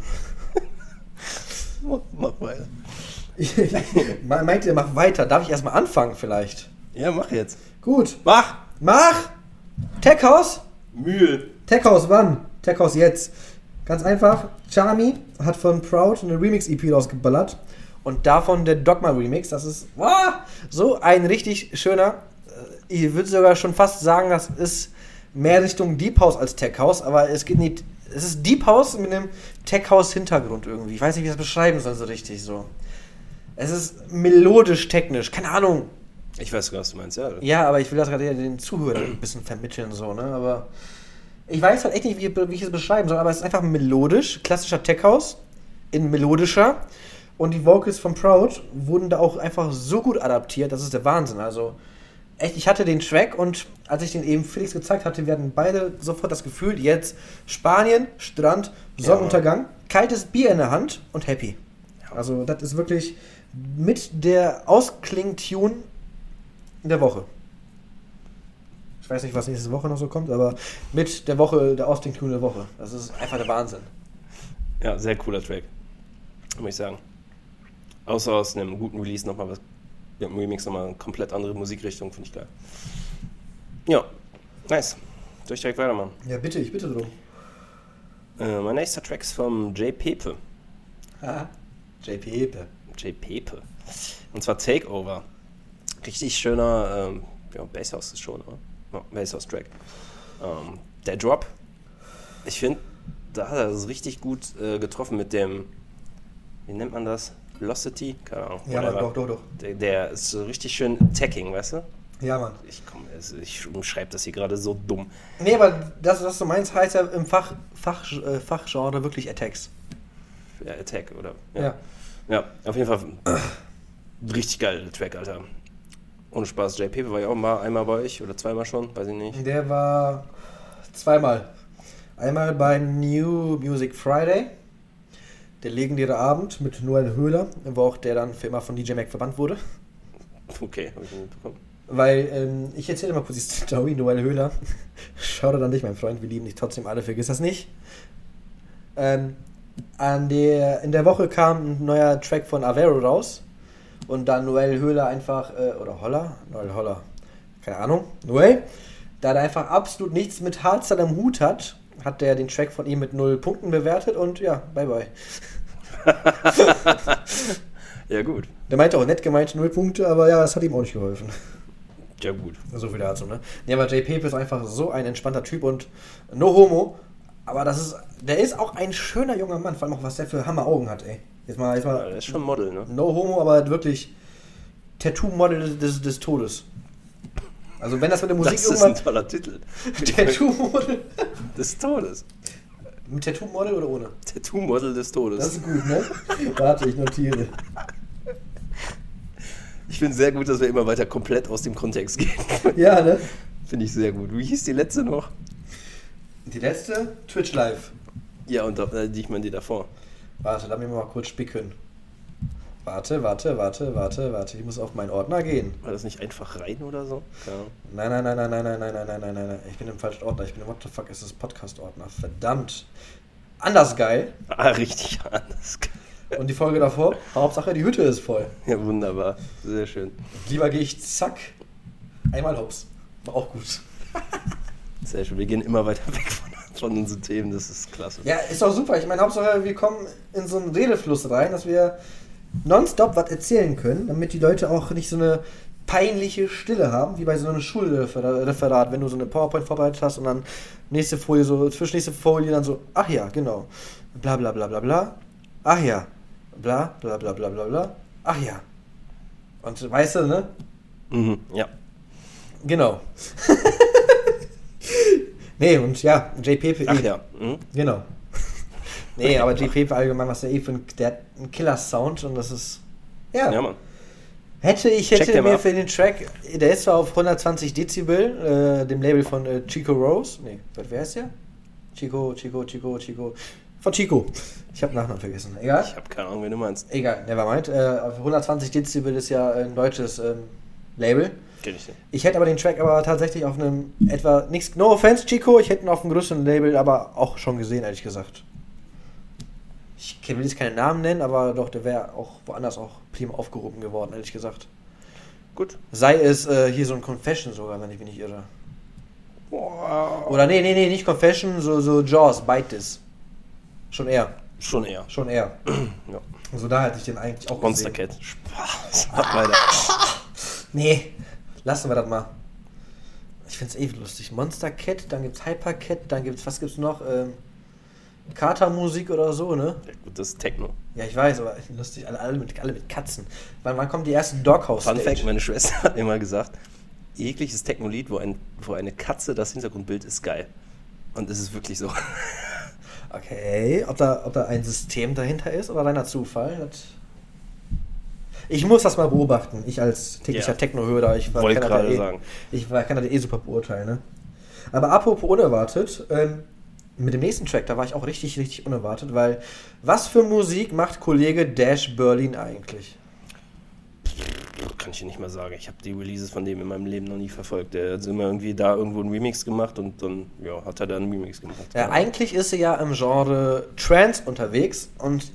Mach weiter. Me- Meint ihr, mach weiter? Darf ich erstmal anfangen vielleicht? Ja, mach jetzt. Gut. Mach! Mach! Tech House? Mühe! Tech House wann? Tech House jetzt. Ganz einfach. Charmy hat von Proud eine Remix-EP rausgeballert. Und davon der Dogma Remix. Das ist wow, so ein richtig schöner. äh, Ich würde sogar schon fast sagen, das ist mehr Richtung Deep House als Tech House. Aber es geht nicht. Es ist Deep House mit einem Tech House Hintergrund irgendwie. Ich weiß nicht, wie ich das beschreiben soll so richtig so. Es ist melodisch technisch. Keine Ahnung. Ich weiß, was du meinst, ja. Ja, aber ich will das gerade den Zuhörern ein bisschen vermitteln, so, ne? Aber ich weiß halt echt nicht, wie, wie ich es beschreiben soll, aber es ist einfach melodisch, klassischer Tech House, in melodischer. Und die Vocals von Proud wurden da auch einfach so gut adaptiert, das ist der Wahnsinn. Also, echt, ich hatte den Track und als ich den eben Felix gezeigt hatte, wir hatten beide sofort das Gefühl, jetzt Spanien, Strand, Sonnenuntergang, kaltes Bier in der Hand und happy. Also, das ist wirklich mit der Auskling-Tune der Woche. Ich weiß nicht, was nächste Woche noch so kommt, aber mit der Woche, der Ausdruck der Woche. Das ist einfach der Wahnsinn. Ja, sehr cooler Track. Muss ich sagen. Außer aus einem guten Release nochmal was. Ja, im Remix nochmal eine komplett andere Musikrichtung, finde ich geil. Ja, nice. Soll ich direkt weitermachen? Ja, bitte, ich bitte drum. Äh, mein nächster Track ist vom J. Pepe. Haha. JP Epe. J. Pepe. Und zwar Takeover. Richtig schöner, ähm, ja, Basshouse ist schon, oder? Ja, Basshouse-Track. Ähm, der Drop, ich finde, da hat er es richtig gut äh, getroffen mit dem, wie nennt man das? Velocity? Keine Ahnung. Ja. Mann, doch, doch, doch. Der, der ist so richtig schön tagging, weißt du? Ja, Mann. Ich, komm, es- ich umschreibe das hier gerade so dumm. Nee, aber das, was du meinst, heißt ja im Fach, Fach, äh, Fachgenre wirklich Attacks. Ja, Attack, oder? Ja. Ja, auf jeden Fall richtig geil, der Track, Alter. Ohne Spaß, JP war ja auch mal einmal bei euch oder zweimal schon, weiß ich nicht. Der war zweimal. Einmal bei New Music Friday, der legendäre Abend mit Noel Höhler, wo auch der dann für immer von DJ Mac verbannt wurde. Okay, habe ich nicht mitbekommen. Weil, ähm, ich erzähle mal kurz die Story, Noel Höhler. Schau dir dann dich, mein Freund, wir lieben dich trotzdem alle, vergiss das nicht. Ähm, an der, in der Woche kam ein neuer Track von Avero raus. Und dann Noel Höhler einfach, äh, oder Holler? Noel Holler. Keine Ahnung. Noel. Da er einfach absolut nichts mit Hardstyle am Hut hat, hat der den Track von ihm mit null Punkten bewertet und ja, bye bye. Ja, gut. Der meinte auch nett gemeint, null Punkte, aber ja, das hat ihm auch nicht geholfen. Ja, gut. So viel dazu, ne? Nee, aber J. Pepe ist einfach so ein entspannter Typ und no homo. Aber das ist, der ist auch ein schöner junger Mann, vor allem auch was der für Hammer-Augen hat, ey. Jetzt mal, jetzt Ja, mal der ist schon Model, ne? no homo, aber wirklich Tattoo-Model des, des, des Todes. Also wenn das mit der Musik Das ist ein toller Titel. Tattoo-Model? Des Todes. Mit Tattoo-Model oder ohne? Tattoo-Model des Das Todes. ist gut, ne? Warte, ich notiere. Ich finde sehr gut, dass wir immer weiter komplett aus dem Kontext gehen. Ja, ne? Finde ich sehr gut. Wie hieß die letzte noch? Die letzte, Twitch Live. Ja, und äh, die ich meine die davor. Warte, lass mich mal kurz spicken. Warte, warte, warte, warte, warte. Ich muss auf meinen Ordner gehen. War das nicht einfach rein oder so? Nein, nein, nein, nein, nein, nein, nein, nein, nein, nein, nein, nein. Ich bin im falschen Ordner. Ich bin im What the fuck ist das Podcast-Ordner. Verdammt. Anders geil. Ah, richtig anders. Und die Folge davor, Hauptsache die Hütte ist voll. Ja, wunderbar. Sehr schön. Lieber gehe ich zack. Einmal hops. War auch gut. Sehr schön. Wir gehen immer weiter weg von, von unseren Themen. Das ist klasse. Ja, ist doch super. Ich meine, Hauptsache wir kommen in so einen Redefluss rein, dass wir nonstop was erzählen können, damit die Leute auch nicht so eine peinliche Stille haben, wie bei so einem Schulreferat, wenn du so eine PowerPoint vorbereitet hast und dann nächste Folie, so zwischen nächste Folie dann so, ach ja, genau, bla bla bla bla bla, ach ja, bla bla bla bla bla bla, ach ja. Und weißt du, ne? Mhm, ja. Genau. nee, und ja, JP. Ach ja. Mhm. Genau. Nee, aber GP allgemein, was der eh für ein, der hat einen Killer-Sound und das ist. Ja. Ja, Mann. Hätte ich hätte mir für den Track, der ist zwar auf 120 Dezibel, äh, dem Label von äh, Chico Rose. Nee, wer ist der? Chico, Chico, Chico, Chico. Von Chico. Ich habe Nachnamen vergessen. Egal. Ich habe keine Ahnung, wen du meinst. Egal, nevermind. Äh, auf 120 Dezibel ist ja ein deutsches ähm, Label. Kenn ich nicht. Ich hätte aber den Track aber tatsächlich auf einem etwa, nichts, no offense Chico, ich hätte ihn auf einem größeren Label aber auch schon gesehen, ehrlich gesagt. Ich will jetzt keine Namen nennen, aber doch, der wäre auch woanders auch prima aufgehoben geworden, ehrlich gesagt. Gut. Sei es äh, hier so ein Confession sogar, wenn ich mich nicht irre. Boah. Oder nee, nee, nee, nicht Confession, so, so Jaws, Bite This. Schon eher, Schon eher. schon eher. Ja. Also da hätte ich den eigentlich auch Monster gesehen. Cat. Spaß. Weiter. Nee, lassen wir das mal. Ich find's eh lustig. Monster Cat, dann gibt's Hyper Cat, dann gibt's, was gibt's noch? Ähm, Katermusik oder so, ne? Ja, gut, das ist Techno. Ja, ich weiß, aber lustig, alle, alle, mit, alle mit Katzen. Wann, wann kommt die erste Doghouse Fun? Fact: Meine Schwester hat immer gesagt, jegliches Techno-Lied, wo, ein, wo eine Katze das Hintergrundbild ist, geil. Und es ist wirklich so. Okay, ob da, ob da ein System dahinter ist oder reiner Zufall? Das ich muss das mal beobachten. Ich als täglicher Ja. Techno-Hörer, ich war- kann das eh, sagen. Ich war- kann das eh super beurteilen, ne? Aber apropos unerwartet, ähm, mit dem nächsten Track, da war ich auch richtig, richtig unerwartet, weil was für Musik macht Kollege Dash Berlin eigentlich? Kann ich dir nicht mal sagen. Ich habe die Releases von dem in meinem Leben noch nie verfolgt. Der hat immer irgendwie da irgendwo einen Remix gemacht und dann ja, hat er da einen Remix gemacht. Ja, eigentlich ist er ja im Genre Trance unterwegs und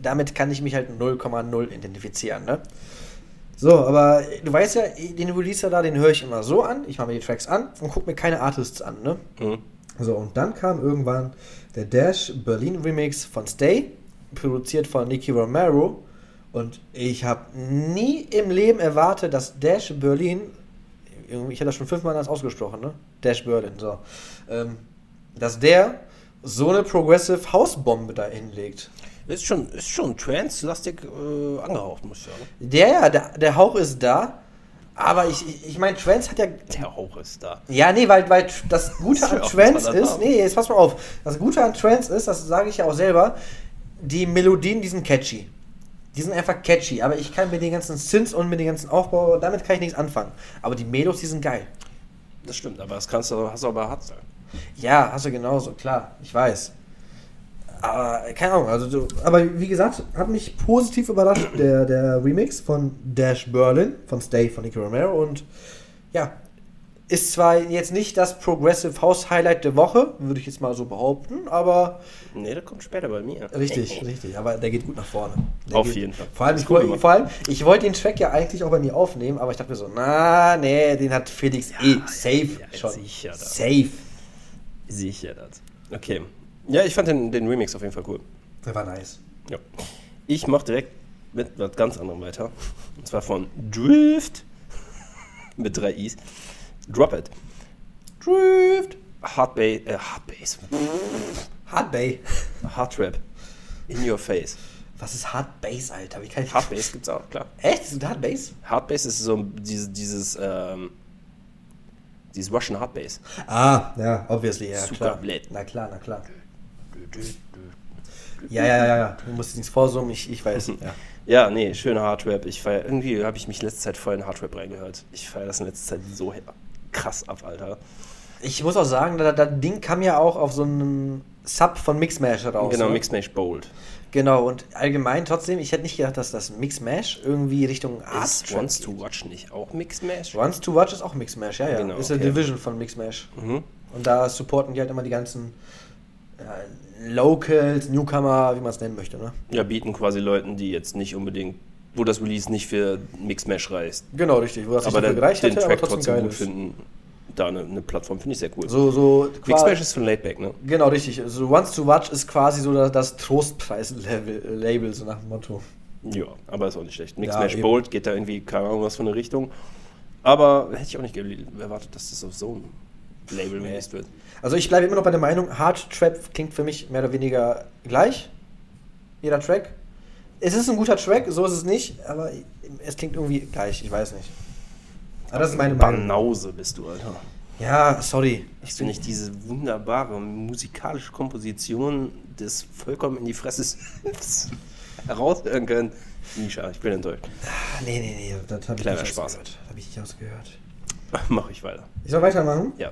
damit kann ich mich halt 0,0 identifizieren, ne? So, aber du weißt ja, den Releaser da, den höre ich immer so an. Ich mache mir die Tracks an und gucke mir keine Artists an, ne? Mhm. So, und dann kam irgendwann der Dash Berlin Remix von Stay, produziert von Nicky Romero. Und ich habe nie im Leben erwartet, dass Dash Berlin, ich hatte das schon fünfmal anders ausgesprochen, ne? Dash Berlin, so. Ähm, dass der so eine Progressive Hausbombe da hinlegt. Ist schon, ist schon trance-lastig äh, angehaucht, muss ich sagen. Der, ja, der, der Hauch ist da. Aber ich, ich, ich meine, Trance hat ja Der Hauch ist da. Ja, nee, weil, weil das Gute an Trance ist, nee, jetzt pass mal auf. Das Gute an Trance ist, das sage ich ja auch selber, die Melodien, die sind catchy. Die sind einfach catchy, aber ich kann mit den ganzen Synths und mit den ganzen Aufbau, damit kann ich nichts anfangen. Aber die Melos, die sind geil. Das stimmt, aber das kannst du, hast du aber hart sein. Ja, hast du genauso, klar, ich weiß. Aber keine Ahnung, also du, aber wie gesagt, hat mich positiv überrascht, der, der Remix von Dash Berlin, von Stay von Nicky Romero und ja, ist zwar jetzt nicht das Progressive House Highlight der Woche, würde ich jetzt mal so behaupten, aber Nee, der kommt später bei mir. richtig, richtig, aber der geht gut nach vorne. Der Auf geht, jeden Fall. Vor allem, ich cool vor allem, ich wollte den Track ja eigentlich auch bei mir aufnehmen, aber ich dachte mir so, na, nee, den hat Felix eh safe ja, schon. sicher da. Safe. Sicher das. Okay. Ja, ich fand den, den Remix auf jeden Fall cool. Der war nice. Ja. Ich mach direkt mit was ganz anderem weiter. Und zwar von Drift. mit drei I's. Drop It. Drift. Hard Bass. Äh, Hard Bass. Hard Bay. Hard Trap. In your face. Was ist Hard Bass, Alter? Wie kann ich. Hard Bass gibt's auch, klar. Echt? Ist das Hard Bass? Hard Bass ist so dieses, dieses, ähm, dieses Russian Hard Bass. Ah, ja, obviously, ja, Super klar. blöd. Na klar, na klar. Ja, ja, ja, ja. Du musst nichts vorsummen, ich, ich weiß. Ja. Ja, nee, schöner Hardrap. Ich feier, irgendwie habe ich mich letzte Zeit voll in Hardrap reingehört. Ich feiere das in letzter Zeit so krass ab, Alter. Ich muss auch sagen, das, das Ding kam ja auch auf so einem Sub von Mixmash raus. genau, ne? Mixmash Bold. Genau, und allgemein trotzdem, ich hätte nicht gedacht, dass das Mixmash irgendwie Richtung Art Ist Wants to Watch nicht auch Mixmash? Once to Watch ist auch Mixmash, ja, ja. Genau, ist eine okay. Division von Mixmash. Mhm. Und da supporten die halt immer die ganzen ja, Locals, Newcomer, wie man es nennen möchte, ne? Ja, bieten quasi Leuten, die jetzt nicht unbedingt, wo das Release nicht für Mixmash reißt, Genau, richtig. Wo das nicht aber dafür den, gereicht den hätte, aber Track trotzdem trotzdem geil gut finden. Da eine, eine Plattform finde ich sehr cool. So, so Mixmash ist von Laidback, ne? Genau, richtig. So Once to Watch ist quasi so das, das Trostpreis-Label, so nach dem Motto. Ja, aber ist auch nicht schlecht. Mixmash eben. Bold geht da irgendwie, keine Ahnung, was für eine Richtung. Aber hätte ich auch nicht erwartet, dass das auf so ein Label released wird. Also ich bleibe immer noch bei der Meinung, Hard Trap klingt für mich mehr oder weniger gleich. Jeder Track. Es ist ein guter Track, so ist es nicht, aber es klingt irgendwie gleich, ich weiß nicht. Aber das ist meine Meinung. Banause bist du, Alter. Ja, sorry. Ich bin nicht diese wunderbare musikalische Komposition des vollkommen in die Fresse heraushören können. Misha, ich bin enttäuscht. Ah, nee, nee, nee, das habe ich Kleiner nicht Spaß. ausgehört. Habe ich nicht ausgehört. Mach ich weiter. Ich soll weitermachen? Ja.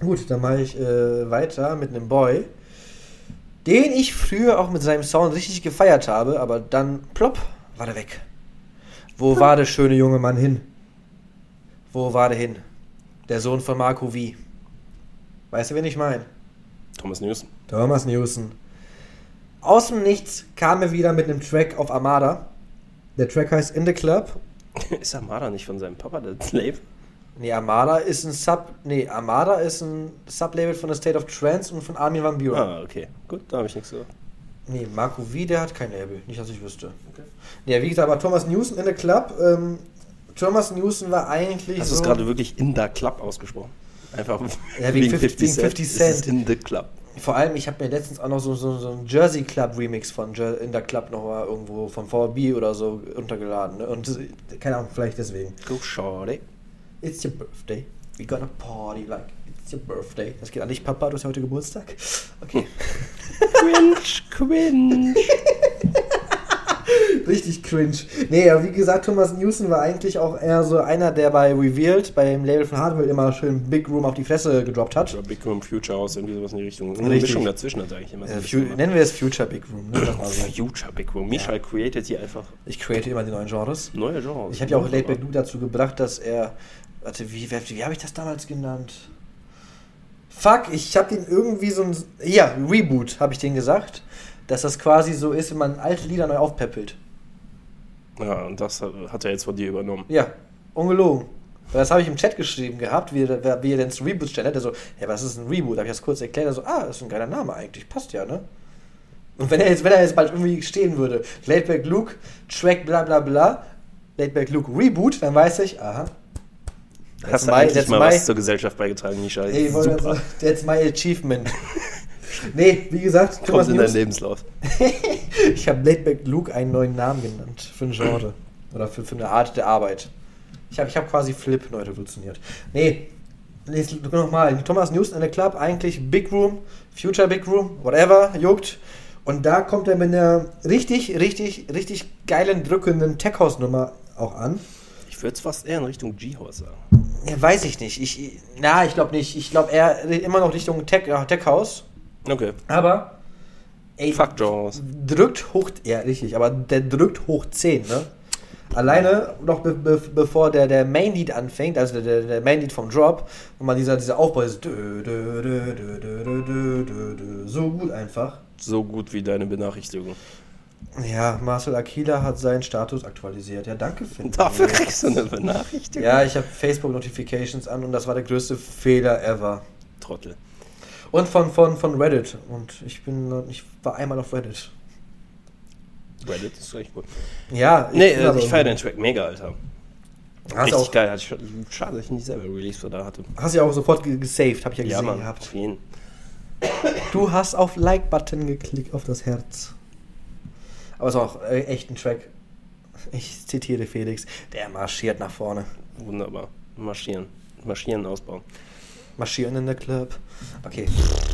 Gut, dann mache ich äh, weiter mit einem Boy, den ich früher auch mit seinem Sound richtig gefeiert habe, aber dann plopp, war der weg. Wo war der schöne junge Mann hin? Wo war der hin? Der Sohn von Marco V. Weißt du, wen ich meine? Thomas Newson. Thomas Newson. Aus dem Nichts kam er wieder mit einem Track auf Armada. Der Track heißt In the Club. Ist Amada nicht von seinem Papa der Slave? Nee, Armada ist ein Sub. Nee, Armada ist ein Sublabel von der State of Trance und von Armin Van Buren. Ah, okay. Gut, da habe ich nichts gesagt. Nee, Marco V, der hat kein Label. Nicht, dass ich wüsste. Ja, wie gesagt, aber Thomas Newson in the Club. Ähm, Thomas Newson war eigentlich. Hast du so, es gerade wirklich in der Club ausgesprochen? Einfach Ja, wegen 50 wegen 50 Es ist Cent. in the Club. Vor allem, ich habe mir letztens auch noch so, so, so einen Jersey Club Remix von Jer in der Club noch mal irgendwo von VB oder so runtergeladen. Ne? Und das- keine Ahnung, vielleicht deswegen. Go shorty. It's your birthday. We gonna party like it's your birthday. Das geht an dich, Papa. Du hast ja heute Geburtstag. Okay. Cringe, cringe. Richtig cringe. Nee, aber wie gesagt, Thomas Newson war eigentlich auch eher so einer, der bei Revealed, beim Label von Hardwell, immer schön Big Room auf die Fresse gedroppt hat. Oder Big Room Future House, irgendwie sowas in die Richtung. Eine Richtig. Mischung dazwischen hat eigentlich immer so Äh, nennen wir es Future Big Room. Ne? Future Big Room. Misha created hier einfach Ich create immer die neuen Genres. neue Genres. Ich habe ja auch Late Back Lou dazu gebracht, dass er. Warte, wie, wie, wie habe ich das damals genannt? Fuck, ich habe den irgendwie so ein. Ja, Reboot, habe ich den gesagt. Dass das quasi so ist, wenn man alte Lieder neu aufpeppelt. Ja, und das hat, er jetzt von dir übernommen. Ja, ungelogen. Weil Das habe ich im Chat geschrieben gehabt, wie, er- wie er denn das Reboot stellt. Der so, ja, was ist ein Reboot? Da habe ich das kurz erklärt. Er so, ah, das ist ein geiler Name eigentlich. Passt ja, ne? Und wenn er jetzt, wenn er jetzt bald irgendwie stehen würde, Laidback Luke, Track bla bla bla, Laidback Luke Reboot, dann weiß ich, aha. Hast du eigentlich that's mal my- was zur Gesellschaft beigetragen, Misha? Ey, ich Super. so, that's my achievement. nee, wie gesagt, Thomas Kommt in dein News, Lebenslauf. ich habe Laidback Luke einen neuen Namen genannt für ein Genre. Oder für, für eine Art der Arbeit. Ich habe ich hab quasi Flip neu revolutioniert. Nee, nochmal. Thomas Newson in the Club, eigentlich Big Room, Future Big Room, whatever, juckt. Und da kommt er mit einer richtig, richtig, richtig geilen, drückenden Tech-House-Nummer auch an. Ich würde es fast eher in Richtung G-House sagen. Ja, weiß ich nicht. Ich, na, ich glaube nicht. Ich glaube eher immer noch Richtung Tech, Tech House. Okay. Aber. Ey, Jones. Drückt hoch. Ja, richtig. Aber der drückt hoch 10, ne? Alleine noch be be bevor der, der Main Lead anfängt, also der, der Main Lead vom Drop, und man dieser, dieser Aufbau ist. Dö, dö, dö, so gut einfach. So gut wie deine Benachrichtigung. Ja, Marcel Aquila hat seinen Status aktualisiert. Ja, danke, Finn. Dafür kriegst du eine Benachrichtigung. Ja, ich habe Facebook Notifications an und das war der größte Fehler ever. Trottel. Und von, von, von Reddit. Und ich bin, ich war einmal auf Reddit. Reddit ist echt gut. Ja, Nee, bin äh, ich feiere den Track mega, Alter. Hast Richtig auch, geil. Ich, schade, dass ich nicht selber Release für da hatte. Hast ja auch sofort ge- gesaved, habe ich ja Ja, gesehen Mann. gehabt. Auf jeden. Du hast auf Like-Button geklickt, auf das Herz. Aber es ist auch äh, echt ein Track. Ich zitiere Felix. Der marschiert nach vorne. Wunderbar. Marschieren. Marschieren ausbauen. Marschieren in der Club. Okay,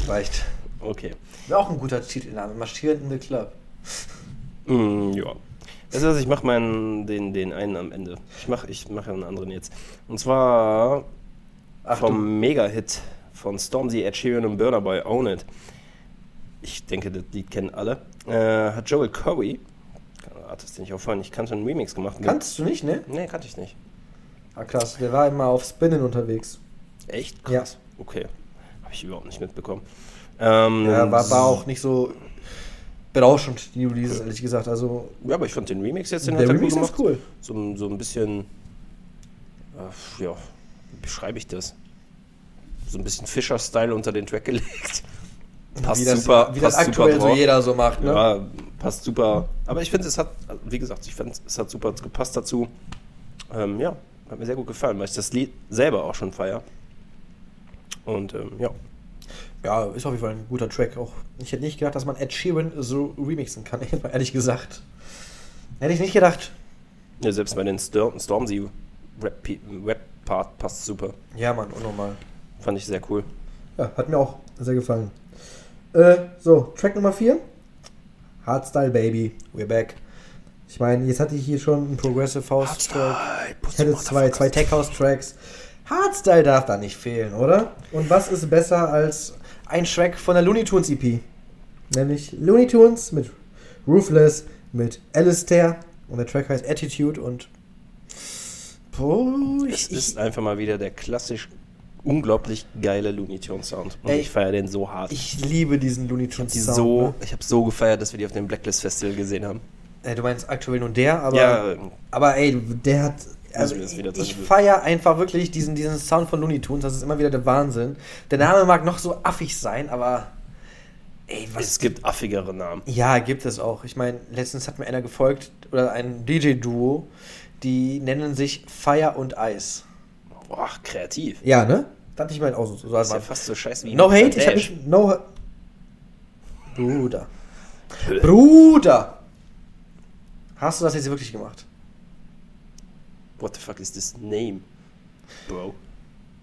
reicht. Okay. Wäre auch ein guter Titelname. Marschieren in der Club. Mm, ja. Was, ich mache meinen, den, den einen am Ende. Ich mache ich mach einen anderen jetzt. Und zwar Ach, vom Mega-Hit von Stormzy, Ed Sheeran und Burner Boy, Own It. Ich denke, das Lied kennen alle. Äh, hat Joel keine Artist, den ich auffallen, ich kannte einen Remix gemacht. Kannst du nicht, ne? Nee, kannte ich nicht. Ah, krass. Der war immer auf Spinnen unterwegs. Echt? Ja. Krass. Okay. Habe ich überhaupt nicht mitbekommen. Ähm, Ja, war, war auch nicht so berauschend, die Releases, ehrlich gesagt. Also, Ja, aber ich fand den Remix jetzt, den der hat er Remix gut ist cool. So, ein- so ein bisschen, äh, ja, wie beschreibe ich das? So ein bisschen Fischer-Style unter den Track gelegt. Passt wie das, super, wie das passt aktuell super so jeder so macht, ne? Ja, passt super. Aber ich finde, es hat, wie gesagt, ich finde, es hat super gepasst dazu. Ähm, ja, hat mir sehr gut gefallen, weil ich das Lied selber auch schon feier. Und ähm, ja, Ja, ist auf jeden Fall ein guter Track. Auch ich hätte nicht gedacht, dass man Ed Sheeran so remixen kann, ehrlich gesagt. Hätte ich nicht gedacht. ja selbst bei den Stor Stormzy Rap-Part passt super. Ja, Mann, unnormal. Fand ich sehr cool. Ja, hat mir auch sehr gefallen. Äh, so, Track Nummer 4. Hardstyle Baby, we're back. Ich meine, jetzt hatte ich hier schon einen Progressive House Track. Ich hätte zwei, zwei Tech House Tracks. Hardstyle darf da nicht fehlen, oder? Und was ist besser als ein Track von der Looney Tunes EP? Nämlich Looney Tunes mit Ruthless, mit Alistair und der Track heißt Attitude und. Boah, ich, es ist einfach mal wieder der klassisch unglaublich geile Looney Tunes Sound. Und Ey, ich feiere den so hart. Ich liebe diesen Looney Tunes die Sound. so, ne? Ich habe so gefeiert, dass wir die auf dem Blacklist Festival gesehen haben. Äh, du meinst aktuell nur der, aber. ja, Aber ey, der hat. Also ich drin- feiere einfach wirklich diesen, diesen Sound von Looney Tunes. Das ist immer wieder der Wahnsinn. Der Name mag noch so affig sein, aber. Ey, was. es gibt affigere Namen. ja, gibt es auch. Ich meine, letztens hat mir einer gefolgt, oder ein DJ-Duo, die nennen sich Fire und Eis. Boah, kreativ. Ja, ne? Dachte ich mal auch so. Das ist ja fast so scheiße wie no hate, ich hab mich. No. Bruder. Bruder! Hast du das jetzt wirklich gemacht? What the fuck is this name? Bro.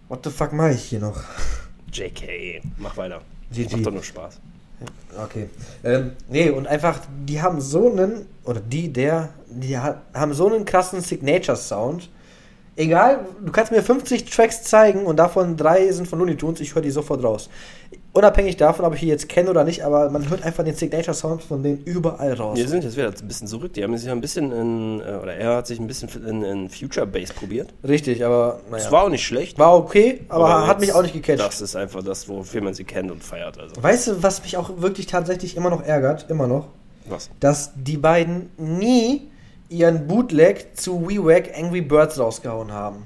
What the fuck mache ich hier noch? JK. Mach weiter. GG. Macht doch nur Spaß. Okay. Ähm, nee, und einfach, die haben so einen, oder die, der, die ha haben so einen krassen Signature-Sound. Egal, du kannst mir 50 Tracks zeigen und davon drei sind von Looney Tunes, ich höre die sofort raus. Unabhängig davon, ob ich die jetzt kenne oder nicht, aber man hört einfach den Signature-Sound von denen überall raus. Wir sind jetzt wieder ein bisschen zurück. Die haben sich ja ein bisschen in, äh, oder er hat sich ein bisschen in, in Future Bass probiert. Richtig, aber naja. Es war auch nicht schlecht. War okay, aber, hat jetzt- mich auch nicht gecatcht. Das ist einfach das, wofür man sie kennt und feiert. Also. Weißt du, was mich auch wirklich tatsächlich immer noch ärgert, immer noch, Was? dass die beiden nie ihren Bootleg zu WeWack Angry Birds rausgehauen haben.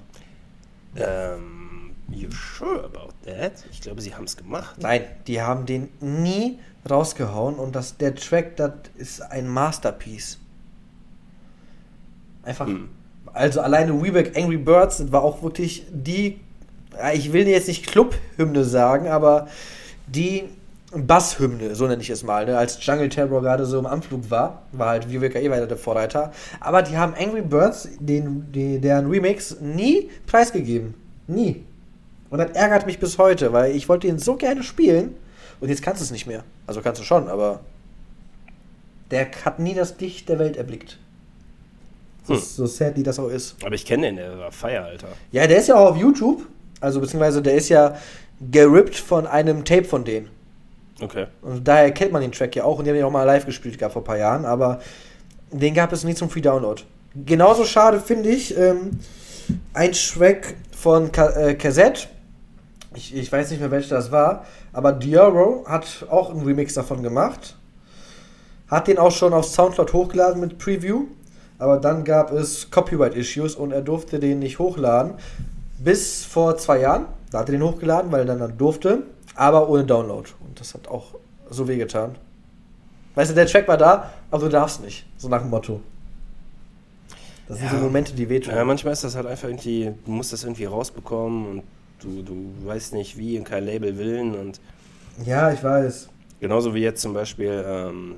Ähm, you sure about that? Ich glaube, sie haben es gemacht. Nein, die haben den nie rausgehauen und das, der Track, das ist ein Masterpiece. Einfach. Hm. Also alleine WeWack Angry Birds das war auch wirklich die, ich will jetzt nicht Clubhymne sagen, aber die Basshymne, so nenne ich es mal, ne? als Jungle Terror gerade so im Anflug war, war halt WeWack eh weiter der Vorreiter. Aber die haben Angry Birds, den, die, deren Remix, nie preisgegeben. Nie. Und das ärgert mich bis heute, weil ich wollte ihn so gerne spielen und jetzt kannst du es nicht mehr. Also kannst du schon, aber der hat nie das Licht der Welt erblickt. So, Hm. so sad, wie das auch ist. Aber ich kenne den, der war Feier, Alter. Ja, der ist ja auch auf YouTube. Also beziehungsweise der ist ja gerippt von einem Tape von denen. Okay. Und daher kennt man den Track ja auch und die haben ja auch mal live gespielt gehabt vor ein paar Jahren, aber den gab es nie zum Free Download. Genauso schade finde ich ähm, ein Track von Ka äh. Ich, ich weiß nicht mehr welcher das war, aber Dioro hat auch einen Remix davon gemacht. Hat den auch schon auf Soundcloud hochgeladen mit Preview, aber dann gab es Copyright-Issues und er durfte den nicht hochladen. Bis vor zwei Jahren, da hat er den hochgeladen, weil er dann durfte, aber ohne Download. Und das hat auch so wehgetan. Weißt du, der Track war da, aber du darfst nicht. So nach dem Motto. Das sind Ja. so Momente, die wehtun. Ja, manchmal ist das halt einfach irgendwie, du musst das irgendwie rausbekommen und du, du weißt nicht wie und kein Label willen und ja, ich weiß. genauso wie jetzt zum Beispiel ähm,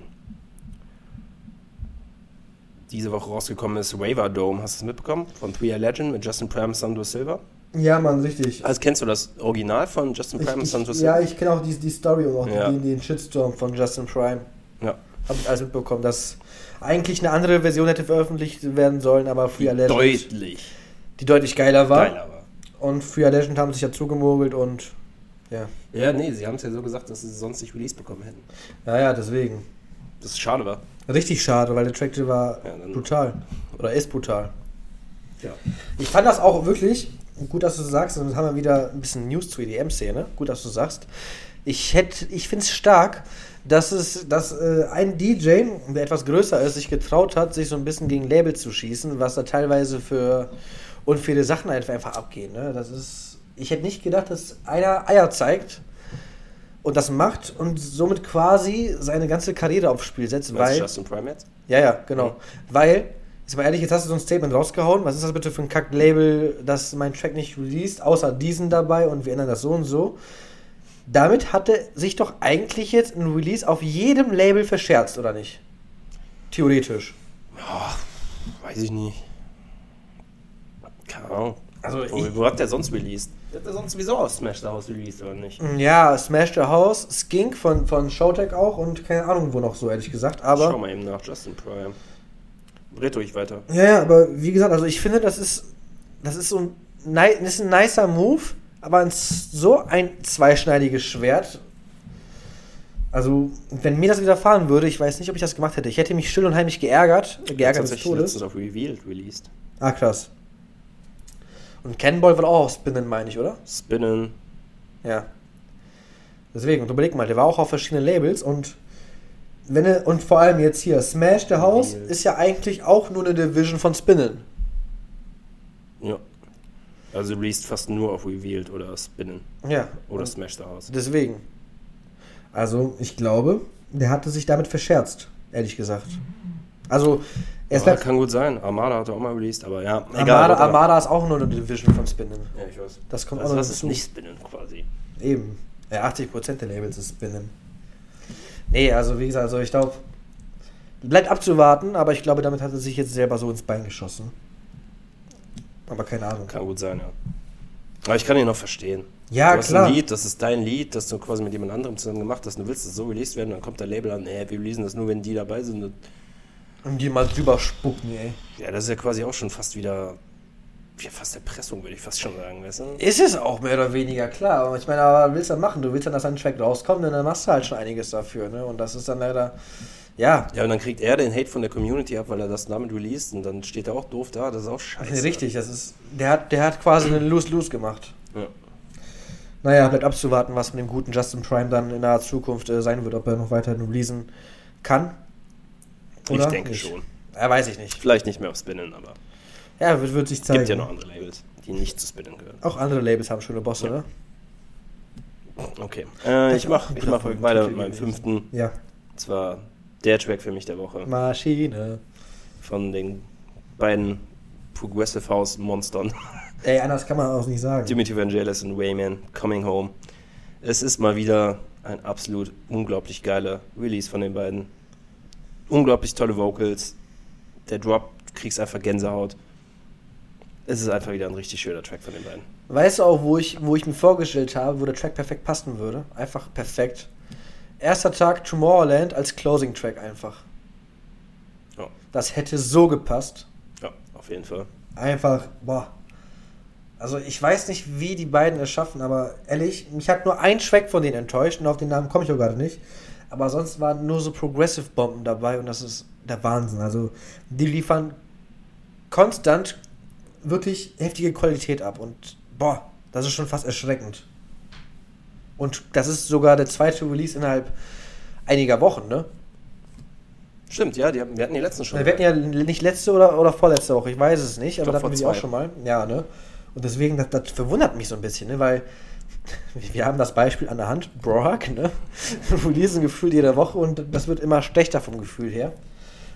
diese Woche rausgekommen ist Waver Dome, hast du es mitbekommen? Von Three Legend mit Justin Prime und Sandro Silva. Ja, Mann, richtig. Also kennst du das Original von Justin Prime und Ich, ich, Silva? ja, ich kenne auch die, die Story und auch Ja. den, den Shitstorm von Justin Prime. Ja. Habe ich alles mitbekommen, dass eigentlich eine andere Version hätte veröffentlicht werden sollen, aber Free Legend, Deutlich die deutlich geiler war. geiler war. Und Free Legend haben sich ja zugemogelt und ja. Ja, nee, sie haben es ja so gesagt, dass sie es sonst nicht released bekommen hätten. Ja, ja, deswegen. Das ist schade war. Richtig schade, weil der Track war Ja, brutal. Oder ist brutal. Ja. Ich fand das auch wirklich, gut, dass du sagst, und jetzt haben wir wieder ein bisschen News zur EDM-Szene. Gut, dass du sagst. Ich hätte, ich finde es stark, dass es, dass äh, ein DJ, der etwas größer ist, sich getraut hat, sich so ein bisschen gegen Labels zu schießen, was da teilweise für unfaire Sachen einfach, einfach abgehen. Ne? Das ist, ich hätte nicht gedacht, dass einer Eier zeigt und das macht und somit quasi seine ganze Karriere aufs Spiel setzt, weil Justin Prime jetzt? ja, ja, genau. Weil, jetzt mal ehrlich, jetzt hast du so ein Statement rausgehauen. Was ist das bitte für ein Kack-Label, das mein Track nicht released, außer diesen dabei und wir ändern das so und so. Damit hatte sich doch eigentlich jetzt ein Release auf jedem Label verscherzt, oder nicht? Theoretisch. Weiß ich nicht. Keine Ahnung. Also Wo, ich, wo hat der sonst released? Der hat der sonst sowieso auf Smash the House released, oder nicht? ja, Smash the House, Skink von, von Showtech auch und keine Ahnung wo noch so, ehrlich gesagt. Aber. Schau mal eben nach, Justin Prime. Red ruhig weiter. Ja, ja, aber wie gesagt, also ich finde, das ist, das ist so ein, das ist ein nicer Move, aber ein, so ein zweischneidiges Schwert. Also, wenn mir das widerfahren würde, ich weiß nicht, ob ich das gemacht hätte. Ich hätte mich still und heimlich geärgert, geärgert des tatsächlich Todes. letztens auf Revealed released. Ah, krass. Und Cannonball wird auch auf Spinnen, meine ich, oder? Spinnen. Ja. Deswegen, und überleg mal, der war auch auf verschiedenen Labels und wenn er, und vor allem jetzt hier, Smash the House Revealed. ist ja eigentlich auch nur eine Division von Spinnen. Ja. Also released fast nur auf Revealed oder Spinnen. Ja. Oder Smash the House. Deswegen. Also, ich glaube, der hatte sich damit verscherzt, ehrlich gesagt. Also, er halt, kann gut sein. Armada hat er auch mal released, aber ja, Armada, whatever. Armada ist auch nur eine Division von Spinnen. Ja, ich weiß. Das kommt also, auch noch das ist nicht Spinnen quasi. Eben. Ja, 80% der Labels ist Spinnen. Nee, also wie gesagt, also ich glaube, bleibt abzuwarten, aber ich glaube, damit hat er sich jetzt selber so ins Bein geschossen. Aber keine Ahnung. Kann gut sein, ja. Aber ich kann ihn noch verstehen. Ja, du hast klar. ein Lied, das ist dein Lied, das du quasi mit jemand anderem zusammen gemacht hast. Du willst es so released werden, dann kommt der Label an, ey, wir releasen das nur, wenn die dabei sind. Und Und die mal drüber spucken, ey. ja, das ist ja quasi auch schon fast wieder, ja, fast Erpressung, würde ich fast schon sagen, weißt du? Ist es auch mehr oder weniger klar. Aber ich meine, aber willst du dann machen? Du willst dann, dass ein Track rauskommt, und dann machst du halt schon einiges dafür, ne? Und das ist dann leider, ja, Ja, und dann kriegt er den Hate von der Community ab, weil er das damit released und dann steht er auch doof da, das ist auch scheiße. richtig. Das ist, der hat, der hat quasi einen Lose-Lose gemacht. Ja. Naja, bleibt abzuwarten, was mit dem guten Justin Prime dann in naher Zukunft äh, sein wird, ob er noch weiterhin releasen kann. Ich denke nicht. schon. Ja, weiß ich nicht. Vielleicht nicht mehr auf Spinnen, aber Ja, wird, wird sich es zeigen. gibt ja noch andere Labels, die nicht zu Spinnen gehören. Auch andere Labels haben schöne Bosse, ne? Okay. Äh, ich auch mach, ich weiter mit meinem gewesen. fünften. Ja. Und zwar der Track für mich der Woche. Maschine. Von den beiden Progressive House Monstern. Ey, anders kann man auch nicht sagen. Dimitri Vangelis und Wayman, Coming Home. Es ist mal wieder ein absolut unglaublich geiler Release von den beiden. Unglaublich tolle Vocals. Der Drop, du kriegst einfach Gänsehaut. Es ist einfach wieder ein richtig schöner Track von den beiden. Weißt du auch, wo ich, wo ich mir vorgestellt habe, wo der Track perfekt passen würde? Einfach perfekt. Erster Tag Tomorrowland als Closing Track einfach. Ja, Das hätte so gepasst. ja auf jeden Fall. Einfach, boah. Also ich weiß nicht, wie die beiden es schaffen, aber ehrlich, mich hat nur ein Track von denen enttäuscht und auf den Namen komme ich auch gerade nicht. Aber sonst waren nur so Progressive Bomben dabei und das ist der Wahnsinn. Also die liefern konstant wirklich heftige Qualität ab und boah, das ist schon fast erschreckend. Und das ist sogar der zweite Release innerhalb einiger Wochen, ne? Stimmt, ja, die wir hatten die letzten schon. Wir hatten ja nicht letzte oder, oder vorletzte Woche, ich weiß es nicht, aber glaub, da hatten wir die auch schon mal. Ja, ne? Und deswegen, das, das verwundert mich so ein bisschen, ne? Weil wir haben das Beispiel an der Hand, Brock, ne? Releasen gefühlt jede Woche und das wird immer schlechter vom Gefühl her.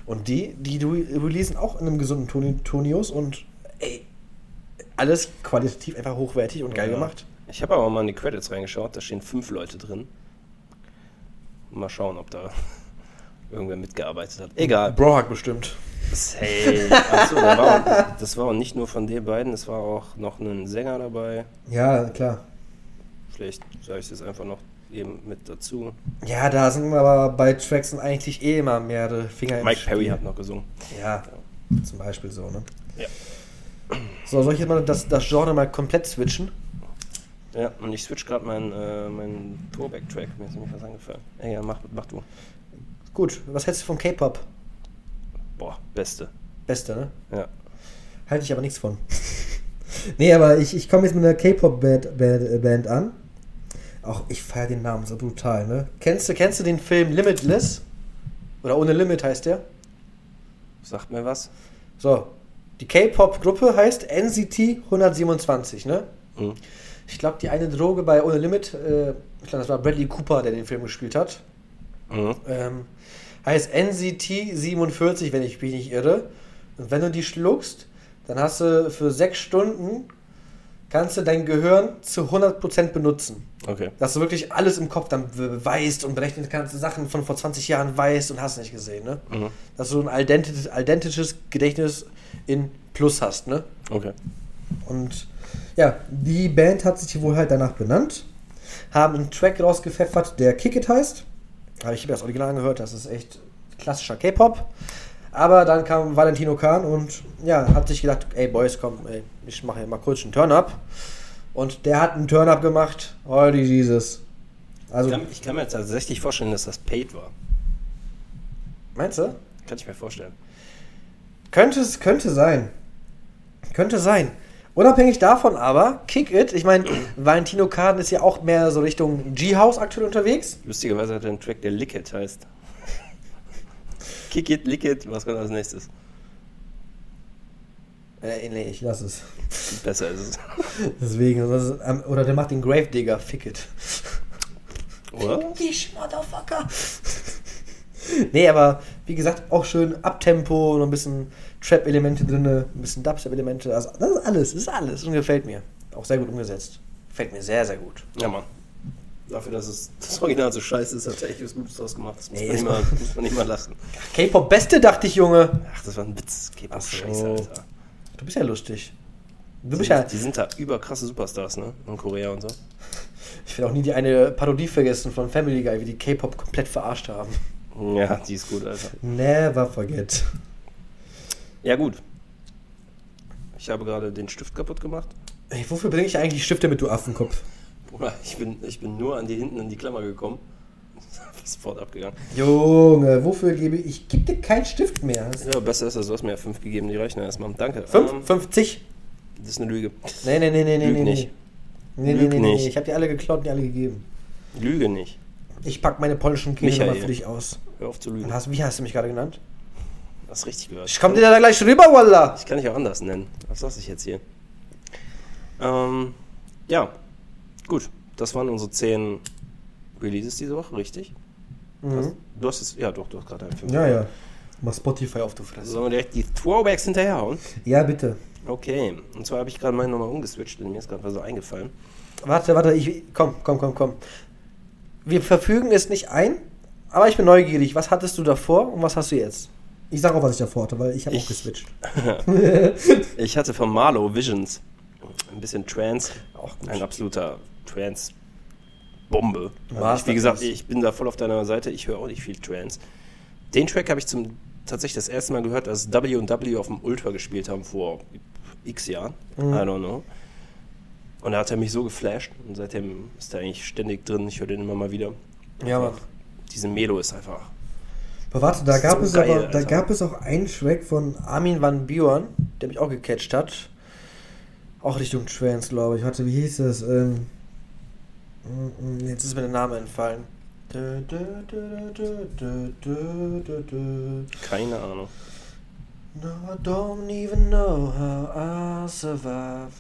Und die, die releasen auch in einem gesunden Toni- Tonius und ey, alles qualitativ einfach hochwertig und geil Ja. gemacht. Ich habe aber mal in die Credits reingeschaut, da stehen fünf Leute drin. Mal schauen, ob da irgendwer mitgearbeitet hat. Egal. Brock bestimmt. Das, hey, achso, da war, das war auch nicht nur von den beiden, es war auch noch ein Sänger dabei. Ja, klar. Vielleicht sage ich das einfach noch eben mit dazu. Ja, da sind aber bei Tracks sind eigentlich eh immer mehrere Finger im Mike Perry hat noch gesungen. Ja, zum Beispiel so, ne? Ja. So, soll ich jetzt mal das, das Genre mal komplett switchen? Ja, und ich switch gerade meinen äh, mein Throwback-Track, mir ist nämlich was eingefallen. Ey, ja, mach, mach du. Gut, was hältst du von K-Pop? Boah, beste. Beste, ne? Ja. Halte ich aber nichts von. nee, aber ich, ich komme jetzt mit einer K-Pop-Band Band, äh, Band an. Auch ich feiere den Namen so brutal, ne? Kennst du, kennst du den Film Limitless? Oder Ohne Limit heißt der? Sagt mir was? So, die K-Pop-Gruppe heißt NCT 127, ne? Mhm. Ich glaube, die eine Droge bei Ohne Limit, äh, ich glaube, das war Bradley Cooper, der den Film gespielt hat. Mhm. Ähm, heißt NCT 47, wenn ich mich nicht irre. Und wenn du die schluckst, dann hast du für sechs Stunden, kannst du dein Gehirn zu 100% benutzen. Okay. Dass du wirklich alles im Kopf dann weißt und berechnen kannst, Sachen von vor 20 Jahren weißt und hast nicht gesehen, ne? Mhm. Dass du ein identisches, identisches Gedächtnis in Plus hast, ne? Okay. Und Ja, die Band hat sich wohl halt danach benannt, haben einen Track rausgepfeffert, der Kick It heißt. Aber ich habe das Original angehört, das ist echt klassischer K-Pop. Aber dann kam Valentino Kahn und ja, hat sich gedacht, ey Boys, komm, ey, ich mache hier mal kurz einen Turn-Up. Und der hat einen Turn-Up gemacht. Die Jesus. Also, Ich kann, ich kann mir tatsächlich vorstellen, dass das paid war. meinst du? Kann ich mir vorstellen. Könnte es, könnte sein. Könnte sein. Unabhängig davon aber, Kick It, ich meine, Valentino Kahn ist ja auch mehr so Richtung G-House aktuell unterwegs. Lustigerweise hat er einen Track, der Lick It heißt. Kick it, lick it, was kommt als nächstes? Äh, nee, ich lass es. Besser ist es. Deswegen, ähm, oder der macht den Gravedigger, Fick It. Oder? Dich, Motherfucker. nee, aber wie gesagt, auch schön Abtempo, noch ein bisschen Trap-Elemente drin, ein bisschen Dubstep-Elemente. Also, das ist alles, das ist alles und gefällt mir. Auch sehr gut umgesetzt. Gefällt mir sehr, sehr gut. Ja, Mann. Dafür, dass es das Original so scheiße ist, hat er echt was Gutes draus gemacht. Das muss, Nee, man, nicht mal, muss man nicht mal lassen. K-Pop Beste, dachte ich, Junge. Ach, das war ein Witz. K-Pop scheiße, Alter. Du bist ja lustig. Du Die, bist ja. die sind da überkrasse Superstars, ne? In Korea und so. Ich will auch nie die eine Parodie vergessen von Family Guy, wie die K-Pop komplett verarscht haben. Ja, die ist gut, Alter. Never forget. Ja, gut. Ich habe gerade den Stift kaputt gemacht. Ey, wofür bringe ich eigentlich Stifte mit, du Affenkopf? Bruder, ich bin, ich bin nur an die hinten in die Klammer gekommen. Sofort abgegangen. Junge, wofür gebe ich? Ich gebe dir keinen Stift mehr. Ja, besser ist das, du hast mir ja fünf gegeben, die reichen erstmal. Danke. Fünf? Ähm, 50? das ist eine Lüge. Nee, nee, nee, nee, nee, Lüg nee. nicht. Nee, nee, Lüg nee, nee, nicht. Ich habe die alle geklaut und die alle gegeben. Lüge nicht. Ich pack meine polnischen Kinder Michael. mal für dich aus. Hör auf zu lügen. hast, wie hast du mich gerade genannt? Hast richtig gehört. Ich komm dir da gleich rüber, Wallah! Ich kann dich auch anders nennen. Was lasse ich jetzt hier? Ähm, ja, gut. Das waren unsere zehn Releases diese Woche, richtig? Mhm. Du hast es, ja doch, du hast gerade einen Film. Ja, ja. Mach Spotify auf, du Fresse. Sollen wir direkt die Throwbacks hinterherhauen? Ja, bitte. Okay, und zwar habe ich gerade meine nochmal umgeswitcht, denn mir ist gerade was so eingefallen. Warte, warte, ich. Komm, komm, komm, komm. Wir verfügen es nicht ein, aber ich bin neugierig. Was hattest du davor und was hast du jetzt? Ich sag auch, was ich davor hatte, weil ich habe auch geswitcht. Ich hatte von Marlow Visions ein bisschen Trance. Auch gut. Ein absoluter Trance-Bombe. Also ich, wie gesagt, ich bin da voll auf deiner Seite. Ich höre auch nicht viel Trance. Den Track habe ich zum, tatsächlich das erste Mal gehört, als W&W auf dem Ultra gespielt haben vor x Jahren. Mhm. I don't know. Und da hat er mich so geflasht. Und seitdem ist er eigentlich ständig drin. Ich höre den immer mal wieder. Ja, Mann. Diese Melo ist einfach. Aber warte, da gab, So es geil, aber, da Alter. gab es auch einen Track von Armin van Buren, der mich auch gecatcht hat. Auch Richtung Trance, glaube ich. Warte, wie hieß das? Ähm, jetzt ist mir der Name entfallen. Keine Ahnung. No, I don't even know how I survive.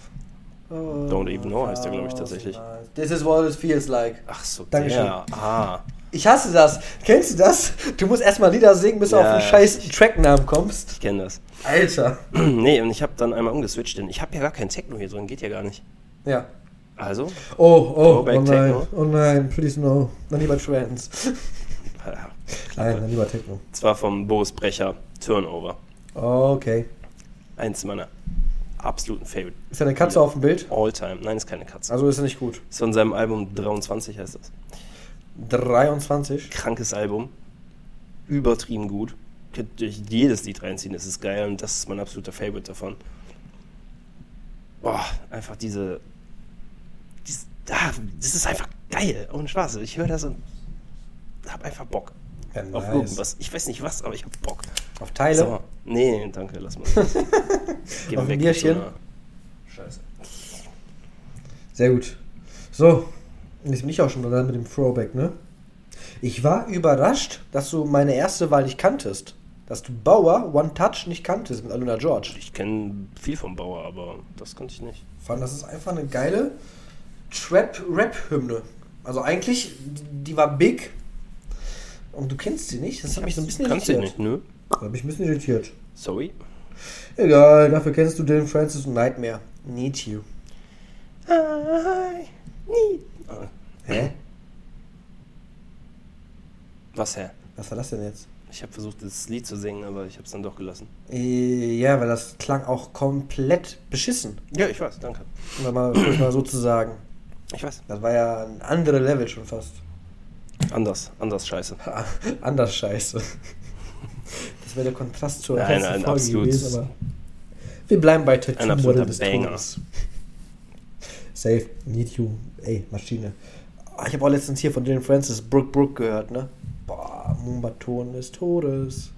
Oh, Don't even know heißt der, glaub ich, tatsächlich. This is what it feels like. Ach so, Dankeschön. der. Ah. Ich hasse das. Kennst du das? Du musst erstmal Lieder singen, bis du Ja, auf den ja, scheiß Tracknamen kommst. Ich kenne das. Alter. nee, und ich habe dann einmal umgeswitcht, denn ich habe ja gar kein Techno hier drin, geht ja gar nicht. Ja. Also, Oh, oh, oh nein. Oh nein, please no. Dann lieber Trance. äh, Nein, dann lieber Techno. zwar vom Boris Brecher Turnover. Okay. Eins meiner absoluten Favorite. Ist da eine Katze auf dem Bild? All time. Nein, ist keine Katze. Also ist er nicht gut. Ist von seinem Album 23 heißt das. 23. Krankes Album. Übertrieben gut. Könnt euch jedes Lied reinziehen, das ist geil und das ist mein absoluter Favorite davon. Boah, einfach diese. Ah, das ist einfach geil. Ohne Spaß. Ich höre das und hab einfach Bock. Ja, Auf nice. irgendwas. Ich weiß nicht was, aber ich hab Bock. Auf Teile. So. Nee, danke, lass mal. Geh Auf mal weg Bierchen? Scheiße. Sehr gut. So, und jetzt bin ich auch schon dran mit dem Throwback, ne? Ich war überrascht, dass du meine erste Wahl nicht kanntest. Dass du Bauer One Touch nicht kanntest mit Aluna George. Ich kenne viel vom Bauer, aber das konnte ich nicht. Ich fand, das ist einfach eine geile Trap-Rap-Hymne. Also eigentlich, die war big. Und du kennst sie nicht. Das hat mich so ein bisschen Kannst du irritiert. nicht, nö. Das hat mich ein bisschen irritiert. Sorry. Egal, dafür kennst du Dylan Francis und Nightmare. Need you. I need. Hä? Was, hä? Was war das denn jetzt? Ich habe versucht, das Lied zu singen, aber ich habe es dann doch gelassen. Äh, Ja, weil das klang auch komplett beschissen. Ja, ich weiß, danke. Um mal, mal so zu sagen. Ich weiß. Das war ja ein andere Level schon fast. Anders, anders scheiße. Anders scheiße. Das wäre der Kontrast zur Nein, ersten ein Folge absolut- gewesen, aber wir bleiben bei Tattoo Ein absoluter Model des Banger. Todes. Safe, Need You, ey, Maschine. Ah, Ich habe auch letztens hier von Jane Francis Brook Brook gehört, ne? Boah, Mumbaton des Todes.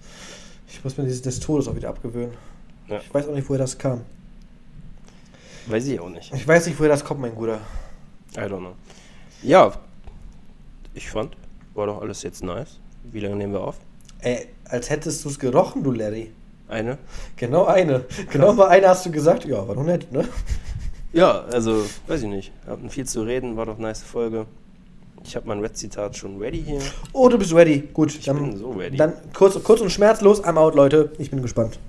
Ich muss mir dieses des Todes auch wieder abgewöhnen. Ja. Ich weiß auch nicht, woher das kam. Weiß ich auch nicht. Ich weiß nicht, woher das kommt, mein Guter. I don't know. Ja, ich fand, war doch alles jetzt nice. Wie lange nehmen wir auf? Ey, als hättest du es gerochen, du Larry. Eine? Genau eine. Genau bei einer hast du gesagt, ja, war doch nett, ne? Ja, also, weiß ich nicht. Hatten viel zu reden, war doch eine nice Folge. Ich habe mein Red-Zitat schon ready hier. Oh, du bist ready. Gut, Ich dann, bin so ready. dann kurz, kurz und schmerzlos, I'm out, Leute. Ich bin gespannt.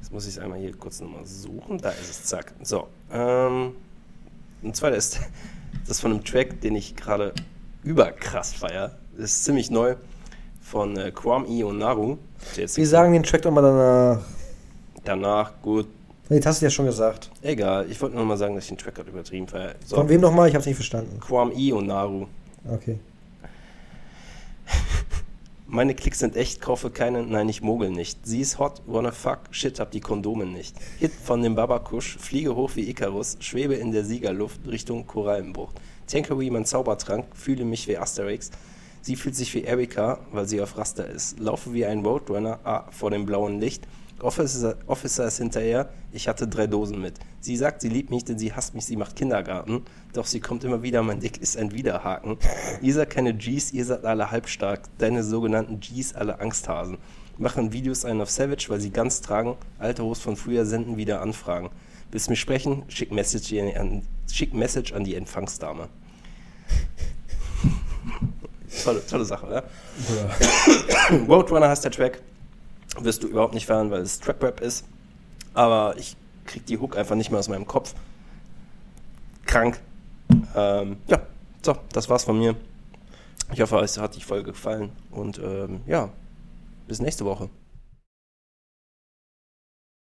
Jetzt muss ich es einmal hier kurz nochmal suchen. Da ist es, zack. So. Ähm, und zwar ist das von einem Track, den ich gerade überkrass feier. Das ist ziemlich neu. Von äh, Kwame und Naru. Wir sagen den Track nochmal danach. danach, gut. Jetzt hast du ja schon gesagt. Egal, ich wollte nur mal sagen, dass ich den Track gerade übertrieben feier. So. Von wem nochmal? Ich hab's nicht verstanden. Kwame und Naru. Okay. Meine Klicks sind echt, kaufe keine, nein, ich mogel nicht. Sie ist hot, wanna fuck, shit, hab die Kondome nicht. Hit von dem Babakusch, fliege hoch wie Icarus, schwebe in der Siegerluft Richtung Korallenbucht. Tanker wie mein Zaubertrank, fühle mich wie Asterix. Sie fühlt sich wie Erika, weil sie auf Raster ist. Laufe wie ein Roadrunner, ah, vor dem blauen Licht. Officer, ist hinterher, ich hatte drei Dosen mit. Sie sagt, sie liebt mich, denn sie hasst mich, sie macht Kindergarten. Doch sie kommt immer wieder, mein Dick ist ein Widerhaken. Ihr seid keine Gs, ihr seid alle halbstark. Deine sogenannten Gs, alle Angsthasen. Machen Videos ein auf Savage, weil sie ganz tragen. Alte Host von früher senden wieder Anfragen. Willst mich sprechen? Schick Message an, schick Message an die Empfangsdame. tolle, tolle Sache, oder? Roadrunner heißt der Track. Wirst du überhaupt nicht fahren, weil es Trap Rap ist. Aber ich krieg die Hook einfach nicht mehr aus meinem Kopf. Krank. Ähm, ja, so, das war's von mir. Ich hoffe, euch hat die Folge gefallen. Und ähm, ja, bis nächste Woche.